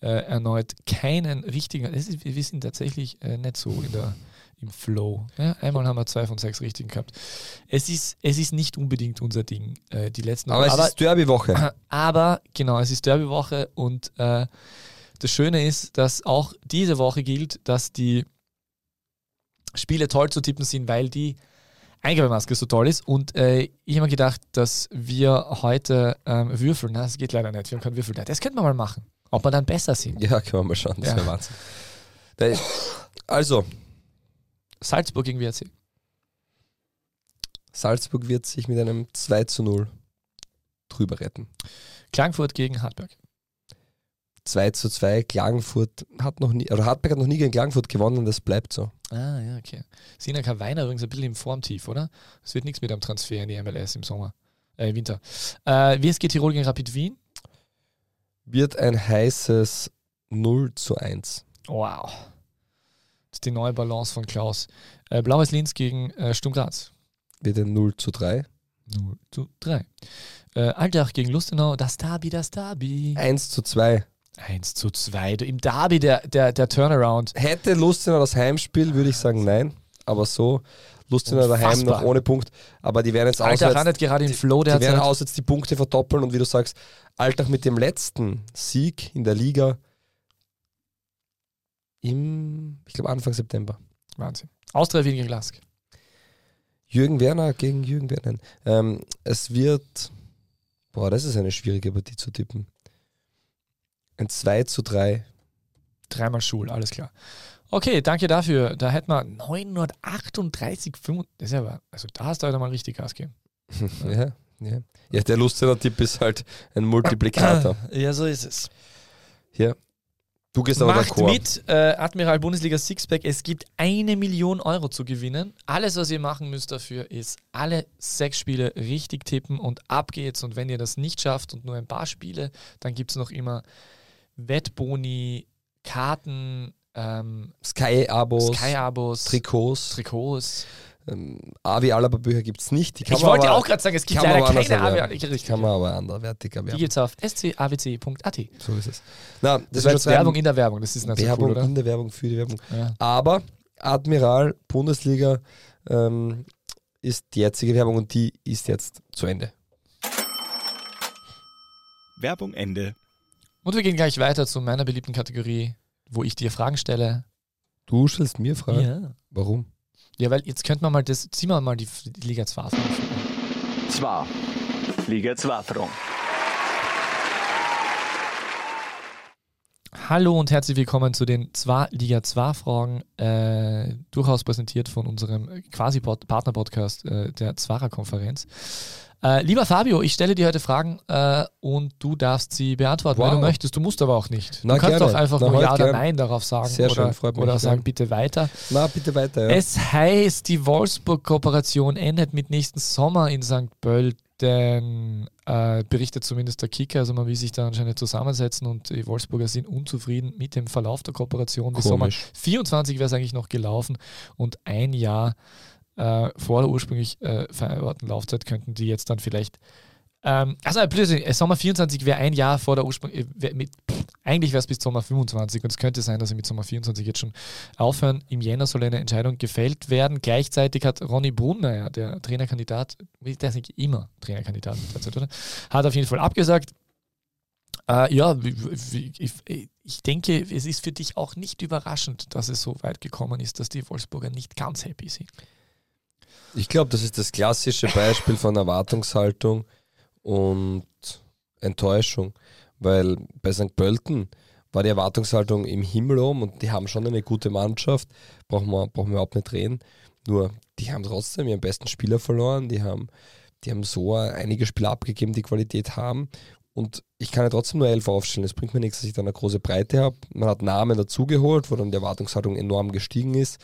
äh, erneut keinen richtigen, ist, wir sind tatsächlich äh, nicht so in der, im Flow. Ja, einmal haben wir zwei von sechs richtigen gehabt. Es ist, es ist nicht unbedingt unser Ding, äh, die letzten Aber es aber, ist Derby-Woche. [clears throat] aber genau, es ist Derbywoche und äh, das Schöne ist, dass auch diese Woche gilt, dass die Spiele toll zu tippen sind, weil die Eingabemaske so toll ist. Und äh, ich habe mir gedacht, dass wir heute ähm, würfeln. Na, das geht leider nicht. Wir haben keinen Würfel da. Das könnten wir mal machen. Ob wir dann besser sind. Ja, können wir mal schauen. Das Ja. wäre Wahnsinn. Also, Salzburg gegen WRC. Salzburg wird sich mit einem 2 zu 0 drüber retten. Klagenfurt gegen Hartberg. 2 zu 2, Klagenfurt hat noch nie, oder Hartberg hat noch nie gegen Klagenfurt gewonnen, das bleibt so. Ah, ja, okay. Sina Weiner übrigens ein bisschen im Formtief, oder? Es wird nichts mit einem Transfer in die MLS im Sommer. Äh, im Winter. Äh, WSG Tirol gegen Rapid Wien. Wird ein heißes 0 zu 1. Wow. Das ist die neue Balance von Klaus. Äh, Blaues Linz gegen äh, Sturm Graz. Wird ein 0 zu 3. 0 zu 3. Äh, Altach gegen Lustenau. Das Derby, das Derby. 1 zu 2. 1 zu 2. Du, Im Derby der, der, der Turnaround. Hätte Lustenau das Heimspiel, würde ich sagen nein. Aber so, Lustenau daheim noch ohne Punkt. Aber die werden jetzt Altach auswärts, landet gerade im Flow die werden derzeit. auswärts die Punkte verdoppeln und wie du sagst, Altach mit dem letzten Sieg in der Liga im, ich glaube Anfang September. Wahnsinn. Austria Wien gegen Lask. Jürgen Werner gegen Jürgen Werner. Ähm, es wird, boah, das ist eine schwierige Partie zu tippen. Ein 2 zu 3. Dreimal Schul, alles klar. Okay, danke dafür. Da hätten wir 938, 5. Das ist ja, aber- also da hast du heute mal richtig Gas gegeben. [laughs] ja, Ja, ja der lustige Tipp ist halt ein Multiplikator. Ja, so ist es. Ja. Du gehst aber Macht mit, äh, Admiral Bundesliga Sixpack. Es gibt eine Million Euro zu gewinnen. Alles, was ihr machen müsst dafür, ist alle sechs Spiele richtig tippen und ab geht's. Und wenn ihr das nicht schafft und nur ein paar Spiele, dann gibt es noch immer Wettboni, Karten, ähm, Sky-Abos, Sky-Abos, Trikots. Trikots. Ähm, Avi Alaba Bücher gibt es nicht. Die kann Ich man wollte aber, auch gerade sagen, es gibt leider keine erwerben. AWA. Die kann man aber anderwertig Die erwerben. gibt es auf scawc.at. So ist es. Na, das, Das war jetzt Werbung in der Werbung, das ist so Werbung cool, oder? in der Werbung für die Werbung. Ja. Aber Admiral, Bundesliga ähm, ist die jetzige Werbung und die ist jetzt zu Ende. Werbung Ende. Und wir gehen gleich weiter zu meiner beliebten Kategorie, wo ich dir Fragen stelle. Du stellst mir Fragen. Ja. Warum? Ja, weil jetzt könnten wir mal das, ziehen wir mal die, Liga 2 Fragen. Zwar. Liga 2 Fragen. Hallo und herzlich willkommen zu den zwei Liga 2 Fragen, äh, durchaus präsentiert von unserem quasi Pod- Partner-Podcast äh, der Zwarer-Konferenz. Äh, lieber Fabio, ich stelle dir heute Fragen äh, und du darfst sie beantworten, wenn Wow. du möchtest. Du musst aber auch nicht. Na, du kannst gerne. doch einfach Na, nur Ja oder. Nein darauf sagen Sehr oder, schön, freut mich, oder ja. sagen bitte weiter. Na, bitte weiter. Ja. Es heißt, die Wolfsburg-Kooperation endet mit nächsten Sommer in St. Pölten, äh, berichtet zumindest der Kicker. Also man will sich da anscheinend zusammensetzen und die Wolfsburger sind unzufrieden mit dem Verlauf der Kooperation. Bis Sommer Komisch. 24 wäre es eigentlich noch gelaufen und ein Jahr äh, vor der ursprünglich äh, vereinbarten Laufzeit könnten die jetzt dann vielleicht ähm, also Blödsinn, äh, Sommer 24 wäre ein Jahr vor der Ursprung, äh, wär mit, eigentlich wäre es bis Sommer 25 und es könnte sein, dass sie mit Sommer 24 jetzt schon aufhören. Im Jänner soll eine Entscheidung gefällt werden. Gleichzeitig hat Ronny Brunner, ja, der Trainerkandidat, der ist nicht immer Trainerkandidat oder? Hat auf jeden Fall abgesagt. Äh, ja, ich denke, es ist für dich auch nicht überraschend, dass es so weit gekommen ist, dass die Wolfsburger nicht ganz happy sind. Ich glaube, das ist das klassische Beispiel von Erwartungshaltung und Enttäuschung, weil bei St. Pölten war die Erwartungshaltung im Himmel oben und die haben schon eine gute Mannschaft, brauchen wir, brauchen wir überhaupt nicht reden. Nur, die haben trotzdem ihren besten Spieler verloren, die haben, die haben so einige Spieler abgegeben, die Qualität haben. Und ich kann ja trotzdem nur elf aufstellen. Es bringt mir nichts, dass ich da eine große Breite habe. Man hat Namen dazugeholt, wo dann die Erwartungshaltung enorm gestiegen ist.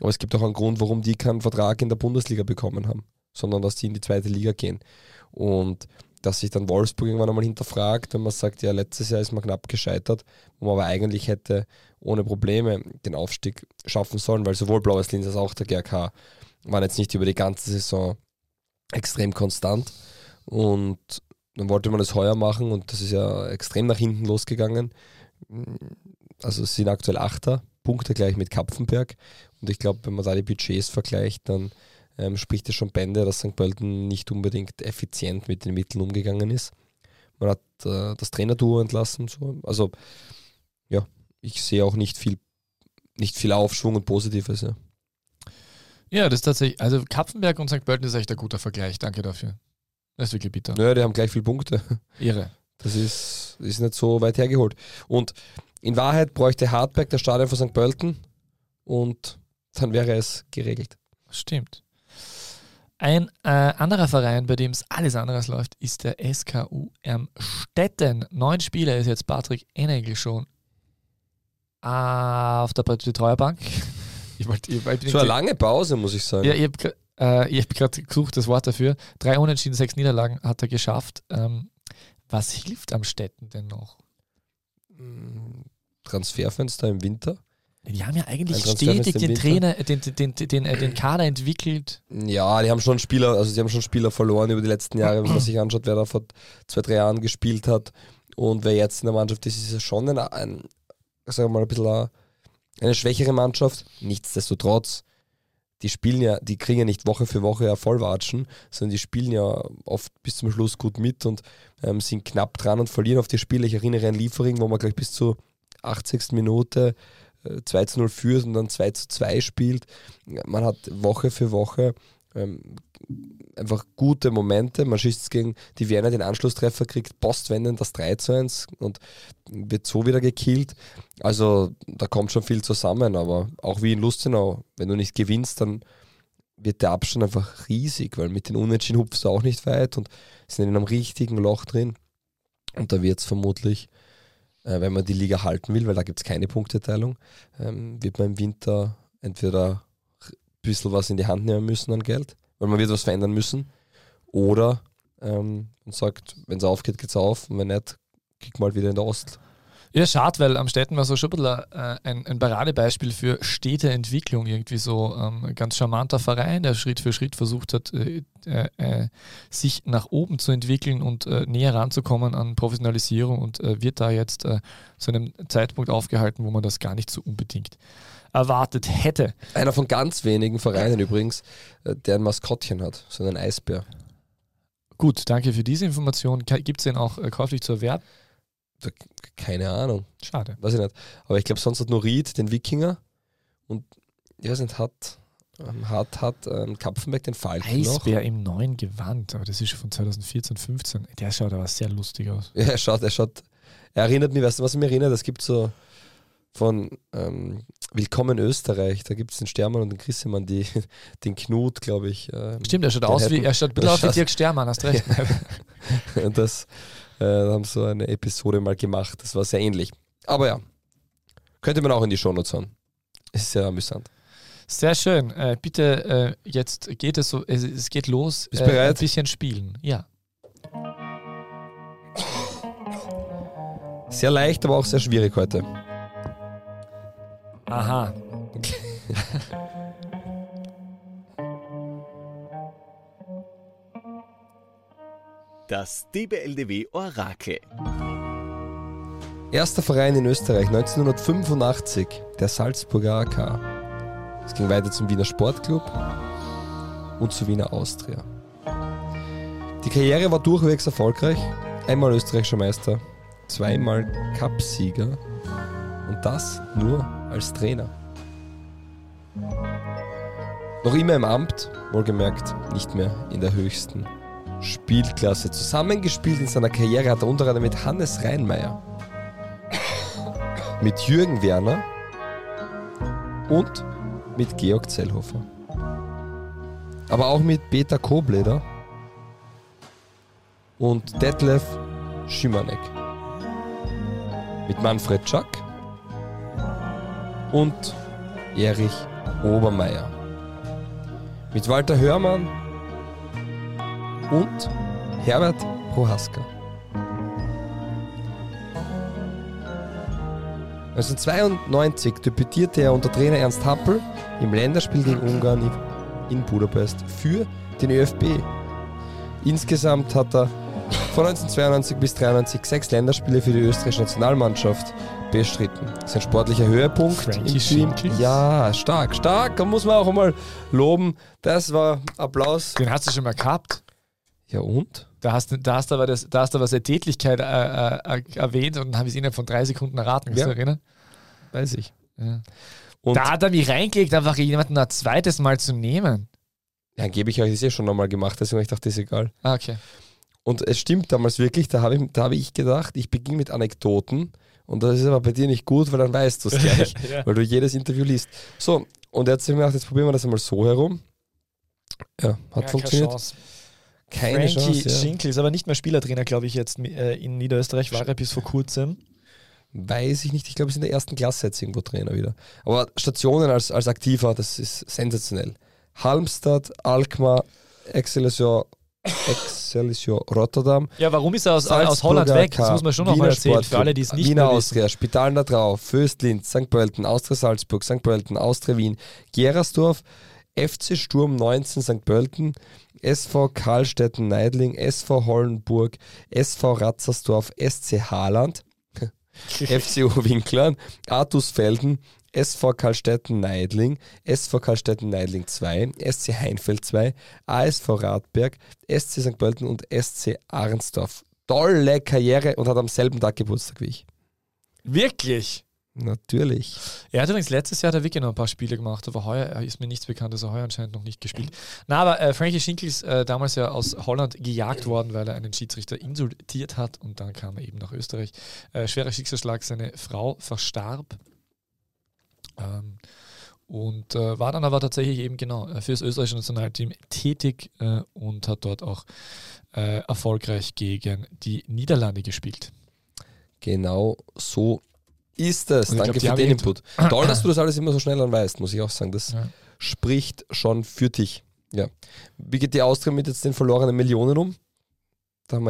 Aber es gibt auch einen Grund, warum die keinen Vertrag in der Bundesliga bekommen haben, sondern dass die in die zweite Liga gehen. Und dass sich dann Wolfsburg irgendwann einmal hinterfragt, wenn man sagt, ja, letztes Jahr ist man knapp gescheitert, wo man aber eigentlich hätte ohne Probleme den Aufstieg schaffen sollen, weil sowohl Blaues Linz als auch der GRK waren jetzt nicht über die ganze Saison extrem konstant. Und dann wollte man das heuer machen und das ist ja extrem nach hinten losgegangen. Also es sind aktuell Achter, Punkte gleich mit Kapfenberg. Und ich glaube, wenn man da die Budgets vergleicht, dann ähm, spricht es schon Bände, dass St. Pölten nicht unbedingt effizient mit den Mitteln umgegangen ist. Man hat äh, das Trainerduo entlassen. So. Also ja, ich sehe auch nicht viel, nicht viel Aufschwung und Positives. Ja. Ja, das ist tatsächlich, also Kapfenberg und St. Pölten ist echt ein guter Vergleich. Danke dafür. Das ist wirklich bitter. Naja, die haben gleich viele Punkte. [laughs] Irre. Das ist, ist nicht so weit hergeholt. Und in Wahrheit bräuchte Hartberg das Stadion von St. Pölten und dann wäre es geregelt. Stimmt. Ein äh, anderer Verein, bei dem es alles anderes läuft, ist der SKU Stetten. Neun Spieler ist jetzt Patrick Enegel schon äh, auf der Betreuerbank. [laughs] Ich wollte, ich, ich, So eine lange Pause, muss ich sagen. Ja, ich habe äh, hab gerade gesucht, das Wort dafür. Drei Unentschieden, sechs Niederlagen hat er geschafft. Ähm, was hilft am Städten denn noch? Transferfenster im Winter. Die haben ja eigentlich stetig den. Trainer, den, den, den, den, äh, den Kader entwickelt. Ja, die haben schon Spieler, also sie haben schon Spieler verloren über die letzten Jahre, wenn man sich anschaut, wer da vor zwei, drei Jahren gespielt hat und wer jetzt in der Mannschaft ist, ist ja schon ein, ein sagen wir mal, ein bisschen eine, schwächere Mannschaft. Nichtsdestotrotz, die spielen ja, die kriegen ja nicht Woche für Woche ja Vollwatschen, sondern die spielen ja oft bis zum Schluss gut mit und ähm, sind knapp dran und verlieren auf die Spiele. Ich erinnere an Liefering, wo man gleich bis zur 80. Minute 2 zu 0 führt und dann 2 zu 2 spielt. Man hat Woche für Woche ähm, einfach gute Momente. Man schießt gegen die Wiener den Anschlusstreffer, kriegt postwendend das 3 zu 1 und wird so wieder gekillt. Also da kommt schon viel zusammen, aber auch wie in Lustenau, wenn du nicht gewinnst, dann wird der Abstand einfach riesig, weil mit den Unentschieden hupfst du auch nicht weit und sind in einem richtigen Loch drin. Und da wird es vermutlich, äh, wenn man die Liga halten will, weil da gibt es keine Punkteteilung, ähm, wird man im Winter entweder ein bisschen was in die Hand nehmen müssen an Geld, weil man wird was verändern müssen. Oder ähm, und sagt, wenn es aufgeht, geht es auf und wenn nicht, kick mal wieder in der Ost. Ja, schade, weil Amstetten war so schon ein, bisschen, äh, ein, ein Paradebeispiel für Städteentwicklung. Irgendwie so ähm, ein ganz charmanter Verein, der Schritt für Schritt versucht hat, äh, äh, äh sich nach oben zu entwickeln und äh, näher ranzukommen an Professionalisierung und wird da jetzt zu einem Zeitpunkt aufgehalten, wo man das gar nicht so unbedingt erwartet hätte. Einer von ganz wenigen Vereinen übrigens, der ein Maskottchen hat, so einen Eisbär. Gut, danke für diese Information. Gibt es den auch käuflich zu erwerben? Keine Ahnung. Schade. Weiß ich nicht. Aber ich glaube, sonst hat nur Ried den Wikinger und ich weiß nicht, hat, ähm, hat, hat ähm, Kapfenberg den Falken Eisbär noch. im neuen Gewand, aber das ist schon von 2014, 15. Der schaut aber sehr lustig aus. [laughs] Ja, er schaut, er schaut, er erinnert mich, weißt du, was er mich erinnert? Es gibt so von ähm, Willkommen Österreich, da gibt es den Stermann und den Chrissemann, die, [laughs] den Knut, glaube ich. Ähm, Stimmt, er schaut aus wie, er schaut ein bisschen aus [laughs] wie Dirk Stermann, hast recht. Und das, äh, haben so eine Episode mal gemacht. Das war sehr ähnlich. Aber ja, könnte man auch in die Shownotes hauen. Ist sehr amüsant. Sehr schön. Äh, bitte, äh, jetzt geht es so, es, es geht los. Bist äh, bereit? Ein bisschen spielen, ja. Sehr leicht, aber auch sehr schwierig heute. Aha. [laughs] Das DBLDW Orakel. Erster Verein in Österreich 1985, der Salzburger AK. Es ging weiter zum Wiener Sportclub und zu Wiener Austria. Die Karriere war durchwegs erfolgreich. Einmal österreichischer Meister, zweimal Cupsieger und das nur als Trainer. Noch immer im Amt, wohlgemerkt nicht mehr in der höchsten Spielklasse. Zusammengespielt in seiner Karriere hat er unter anderem mit Hannes Reinmeier, mit Jürgen Werner und mit Georg Zellhofer. Aber auch mit Peter Kobleder und Detlef Schimanek. Mit Manfred Schack und Erich Obermeier. Mit Walter Hörmann und Herbert Prohaska. 1992 debütierte er unter Trainer Ernst Happel im Länderspiel gegen Ungarn in Budapest für den ÖFB. Insgesamt hat er von 1992 bis 1993 sechs Länderspiele für die österreichische Nationalmannschaft bestritten. Sein sportlicher Höhepunkt Frankie im Team. Ja, stark, stark. Da muss man auch einmal loben. Das war Applaus. Den hast du schon mal gehabt. Ja und? Da hast, da hast du aber, das, da hast du aber seine Tätigkeit äh, äh, erwähnt und dann habe ich es innerhalb von drei Sekunden erraten. Kannst ja. du erinnern? Weiß ich. Ja. Und da hat er mich reingelegt, einfach jemanden ein zweites Mal zu nehmen. Ja, gebe ich euch das eh schon nochmal gemacht, deswegen habe ich gedacht, das ist egal. Ah, okay. Und es stimmt damals wirklich, da habe ich, hab ich gedacht, ich beginne mit Anekdoten und das ist aber bei dir nicht gut, weil dann weißt du es gleich, [laughs] ja. weil du jedes Interview liest. So, und er hat sich gedacht, jetzt probieren wir das einmal so herum. Ja, hat ja, funktioniert. Keine Frankie Chance, ja. Schinkel ist aber nicht mehr Spielertrainer, glaube ich, jetzt äh, in Niederösterreich, war er bis vor kurzem. Weiß ich nicht, ich glaube, ist in der ersten Klasse jetzt irgendwo Trainer wieder. Aber Stationen als, als Aktiver, das ist sensationell. Halmstad, Alkmaar, Excelsior, Excelsior Rotterdam. Ja, warum ist er aus, aus Holland weg? Das muss man schon nochmal erzählen, für alle, die es nicht Wiener Austria, Spital Nadrau, Föstlinz, St. Pölten, Austria Salzburg, St. Pölten, Austria Wien, Gerersdorf, FC Sturm 19 St. Pölten, SV Karlstetten Neidling, SV Hollenburg, SV Ratzersdorf, SC Haaland, [laughs] FCU Winklern, Artusfelden, SV Karlstetten Neidling, SV Karlstetten Neidling 2, SC Heinfeld 2, ASV Radberg, SC St. Pölten und SC Arnsdorf. Tolle Karriere und hat am selben Tag Geburtstag wie ich. Wirklich? Natürlich. Er hat übrigens letztes Jahr der Wiki noch ein paar Spiele gemacht, aber heuer ist mir nichts bekannt, dass er heuer anscheinend noch nicht gespielt. Na, aber äh, Frankie Schinkel ist äh, damals ja aus Holland gejagt worden, weil er einen Schiedsrichter insultiert hat und dann kam er eben nach Österreich. Äh, schwerer Schicksalsschlag, seine Frau verstarb. Ähm, und äh, war dann aber tatsächlich eben genau äh, für das österreichische Nationalteam tätig äh, und hat dort auch äh, erfolgreich gegen die Niederlande gespielt. Genau so ist es. Danke glaub, für den ihn- Input. Toll, dass du das alles immer so schnell dann weißt, muss ich auch sagen. Das Ja. spricht schon für dich. Ja. Wie geht die Austria mit jetzt den verlorenen Millionen um?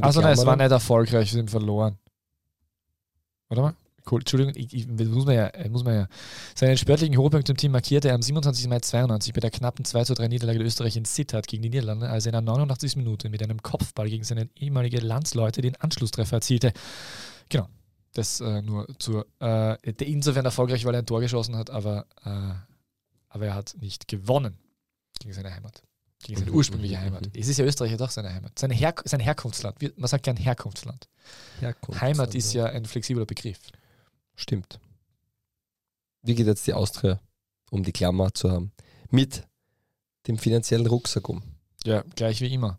Also nein, es war nicht erfolgreich, wir sind verloren. Warte mal. Cool, Entschuldigung, ich, ich, muss man ja, muss man ja. Seinen sportlichen Höhepunkt im Team markierte er am 27. Mai 92 bei der knappen 2 zu 3 Niederlage der Österreich in Sittard gegen die Niederlande, als er in der 89. Minute mit einem Kopfball gegen seine ehemalige Landsleute den Anschlusstreffer erzielte. Genau. Das äh, nur zur, äh, der insofern erfolgreich, weil er ein Tor geschossen hat, aber, äh, aber er hat nicht gewonnen gegen seine Heimat. Gegen seine ursprüngliche Heimat. Es ist ja Österreich ja doch seine Heimat. Seine Her sein Herkunftsland. Man sagt gern Herkunftsland. Herkunft. Heimat ist ja ein flexibler Begriff. Stimmt. Wie geht jetzt die Austria, um die Klammer zu haben, mit dem finanziellen Rucksack um? Ja, gleich wie immer.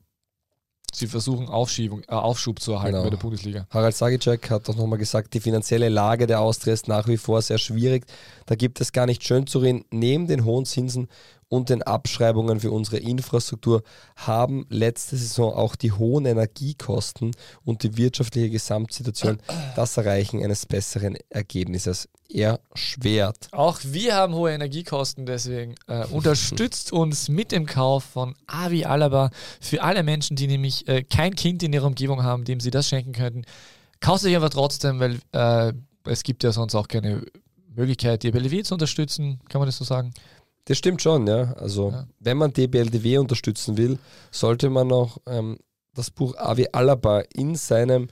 Sie versuchen Aufschiebung, äh, Aufschub zu erhalten Genau. bei der Bundesliga. Harald Sagicek hat auch nochmal gesagt, die finanzielle Lage der Austria ist nach wie vor sehr schwierig. Da gibt es gar nicht schön zu reden. Neben den hohen Zinsen und den Abschreibungen für unsere Infrastruktur haben letzte Saison auch die hohen Energiekosten und die wirtschaftliche Gesamtsituation das Erreichen eines besseren Ergebnisses erschwert. Auch wir haben hohe Energiekosten, deswegen äh, unterstützt [laughs] uns mit dem Kauf von Avi Alaba für alle Menschen, die nämlich äh, kein Kind in ihrer Umgebung haben, dem sie das schenken könnten. Kauft euch aber trotzdem, weil äh, es gibt ja sonst auch keine Möglichkeit, die BLW zu unterstützen, kann man das so sagen? Das stimmt schon, ja. Also, Ja. wenn man DBLDW unterstützen will, sollte man noch ähm, das Buch Avi Alaba in seinem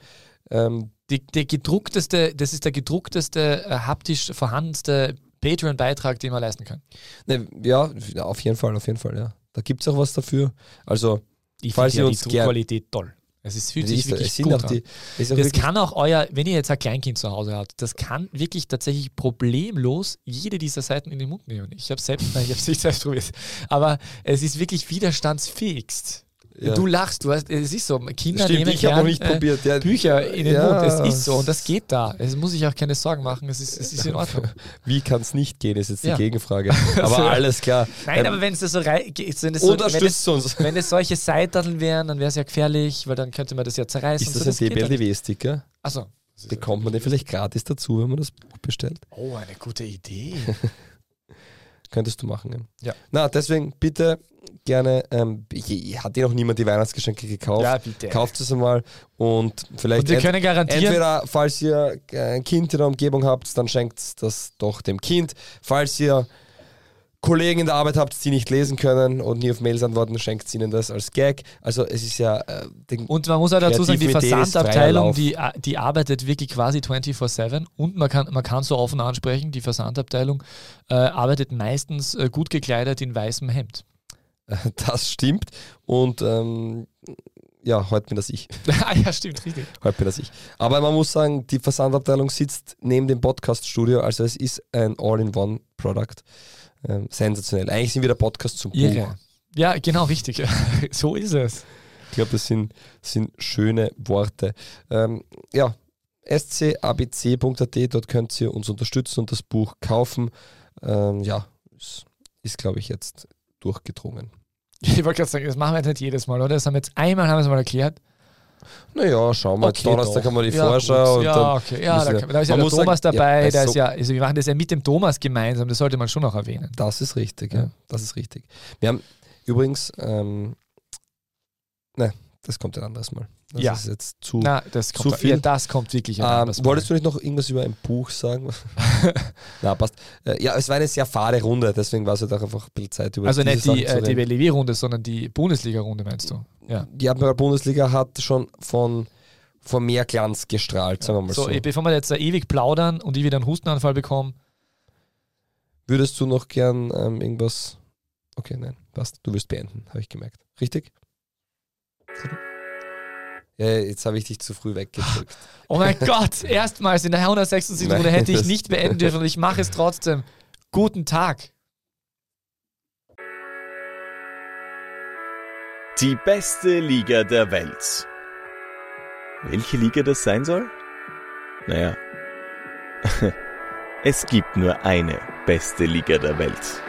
ähm, Die, der gedruckteste, das ist der gedruckteste, äh, haptisch vorhandenste Patreon-Beitrag, den man leisten kann. Ne, ja, auf jeden Fall, auf jeden Fall, ja. Da gibt es auch was dafür. Also, Ich Falls finde ihr ja uns die Druckqualität toll. Es ist, fühlt sich es wirklich gut auch an. die, es auch Das kann auch euer, wenn ihr jetzt ein Kleinkind zu Hause habt, das kann wirklich tatsächlich problemlos jede dieser Seiten in den Mund nehmen. Ich habe selbst, [laughs] nein, ich habe es nicht selbst probiert, aber es ist wirklich widerstandsfähigst. Ja. Du lachst, du hast, es ist so, Kinder Stimmt, nehmen ich gern, noch nicht äh, probiert. Ja, Bücher in den Ja. Mund, es ist so und das geht da. Es muss ich auch keine Sorgen machen, es ist, es ist in Ordnung. [laughs] Wie kann es nicht gehen, ist jetzt die. Gegenfrage. [laughs] Aber alles klar. Nein, Ähm, aber wenn es so rei- geht, wenn es so, wenn es, uns. [laughs] wenn es solche Seiteln wären, dann wäre es ja gefährlich, weil dann könnte man das ja zerreißen. Ist so, das ein dann nicht. DBLDW-Sticker? Achso. Bekommt man den vielleicht gratis dazu, wenn man das Buch bestellt? Oh, eine gute Idee. Könntest du machen. Ja. Ja. Na, deswegen bitte gerne, ähm, hat dir noch niemand die Weihnachtsgeschenke gekauft? Ja, bitte. Kauft es einmal und vielleicht Und wir können garantieren, entweder, falls ihr äh, ein Kind in der Umgebung habt, dann schenkt das doch dem Kind. Falls ihr Kollegen in der Arbeit habt, die nicht lesen können und nie auf Mails antworten, schenkt ihnen das als Gag. Also es ist ja äh, und man muss auch dazu sagen, die Versandabteilung, die, die arbeitet wirklich quasi 24-7 und man kann, man kann so offen ansprechen, die Versandabteilung äh, arbeitet meistens äh, gut gekleidet in weißem Hemd. [laughs] das stimmt und ähm, ja, heute bin das ich. [laughs] ah ja, stimmt, richtig. Heute bin das ich. Aber man muss sagen, die Versandabteilung sitzt neben dem Podcast-Studio, also es ist ein All-in-One-Produkt. Ähm, sensationell. Eigentlich sind wir der Podcast zum Buch. Irre. Ja, genau, richtig. [laughs] so ist es. Ich glaube, das sind, sind schöne Worte. Ähm, ja, scabc.at, dort könnt ihr uns unterstützen und das Buch kaufen. Ähm, ja, ist, ist glaube ich, jetzt durchgedrungen. [laughs] Ich wollte gerade sagen, das machen wir jetzt nicht jedes Mal, oder? Das haben wir jetzt einmal haben wir es mal erklärt. Naja, schauen wir. jetzt Donnerstag haben wir die ja, Vorschau. Und ja, okay. Ja, da, da ist ja der sagen, Thomas ja, dabei, also- da ist ja, also wir machen das ja mit dem Thomas gemeinsam, das sollte man schon noch erwähnen. Das ist richtig, ja. Ja. Das ist richtig. Wir haben übrigens, ähm, ne, das kommt ein anderes Mal. Das Ja. ist jetzt zu. Na, das kommt, Zu viel? Ja, das kommt wirklich ein ähm, anderes Mal. wolltest du nicht noch irgendwas über ein Buch sagen? [laughs] Na, passt. Äh, ja, es war eine sehr fade Runde, deswegen war es halt auch einfach ein bisschen Zeit über Also nicht die, äh, die reden. BLW-Runde, sondern die Bundesliga-Runde, meinst du? Ja. Die Admiral-Bundesliga hat schon von, von mehr Glanz gestrahlt, sagen wir mal so. So, bevor wir jetzt da ewig plaudern und ich wieder einen Hustenanfall bekomme, Würdest du noch gern ähm, irgendwas. Okay, nein, passt. Du wirst beenden, habe ich gemerkt. Richtig? Ja, jetzt habe ich dich zu früh weggedrückt. oh mein Gott, erstmals in der 176. Nein, Runde hätte ich nicht beenden dürfen und ich mache es trotzdem. Guten Tag. Die beste Liga der Welt. Welche Liga das sein soll? Naja, [laughs] es gibt nur eine beste Liga der Welt.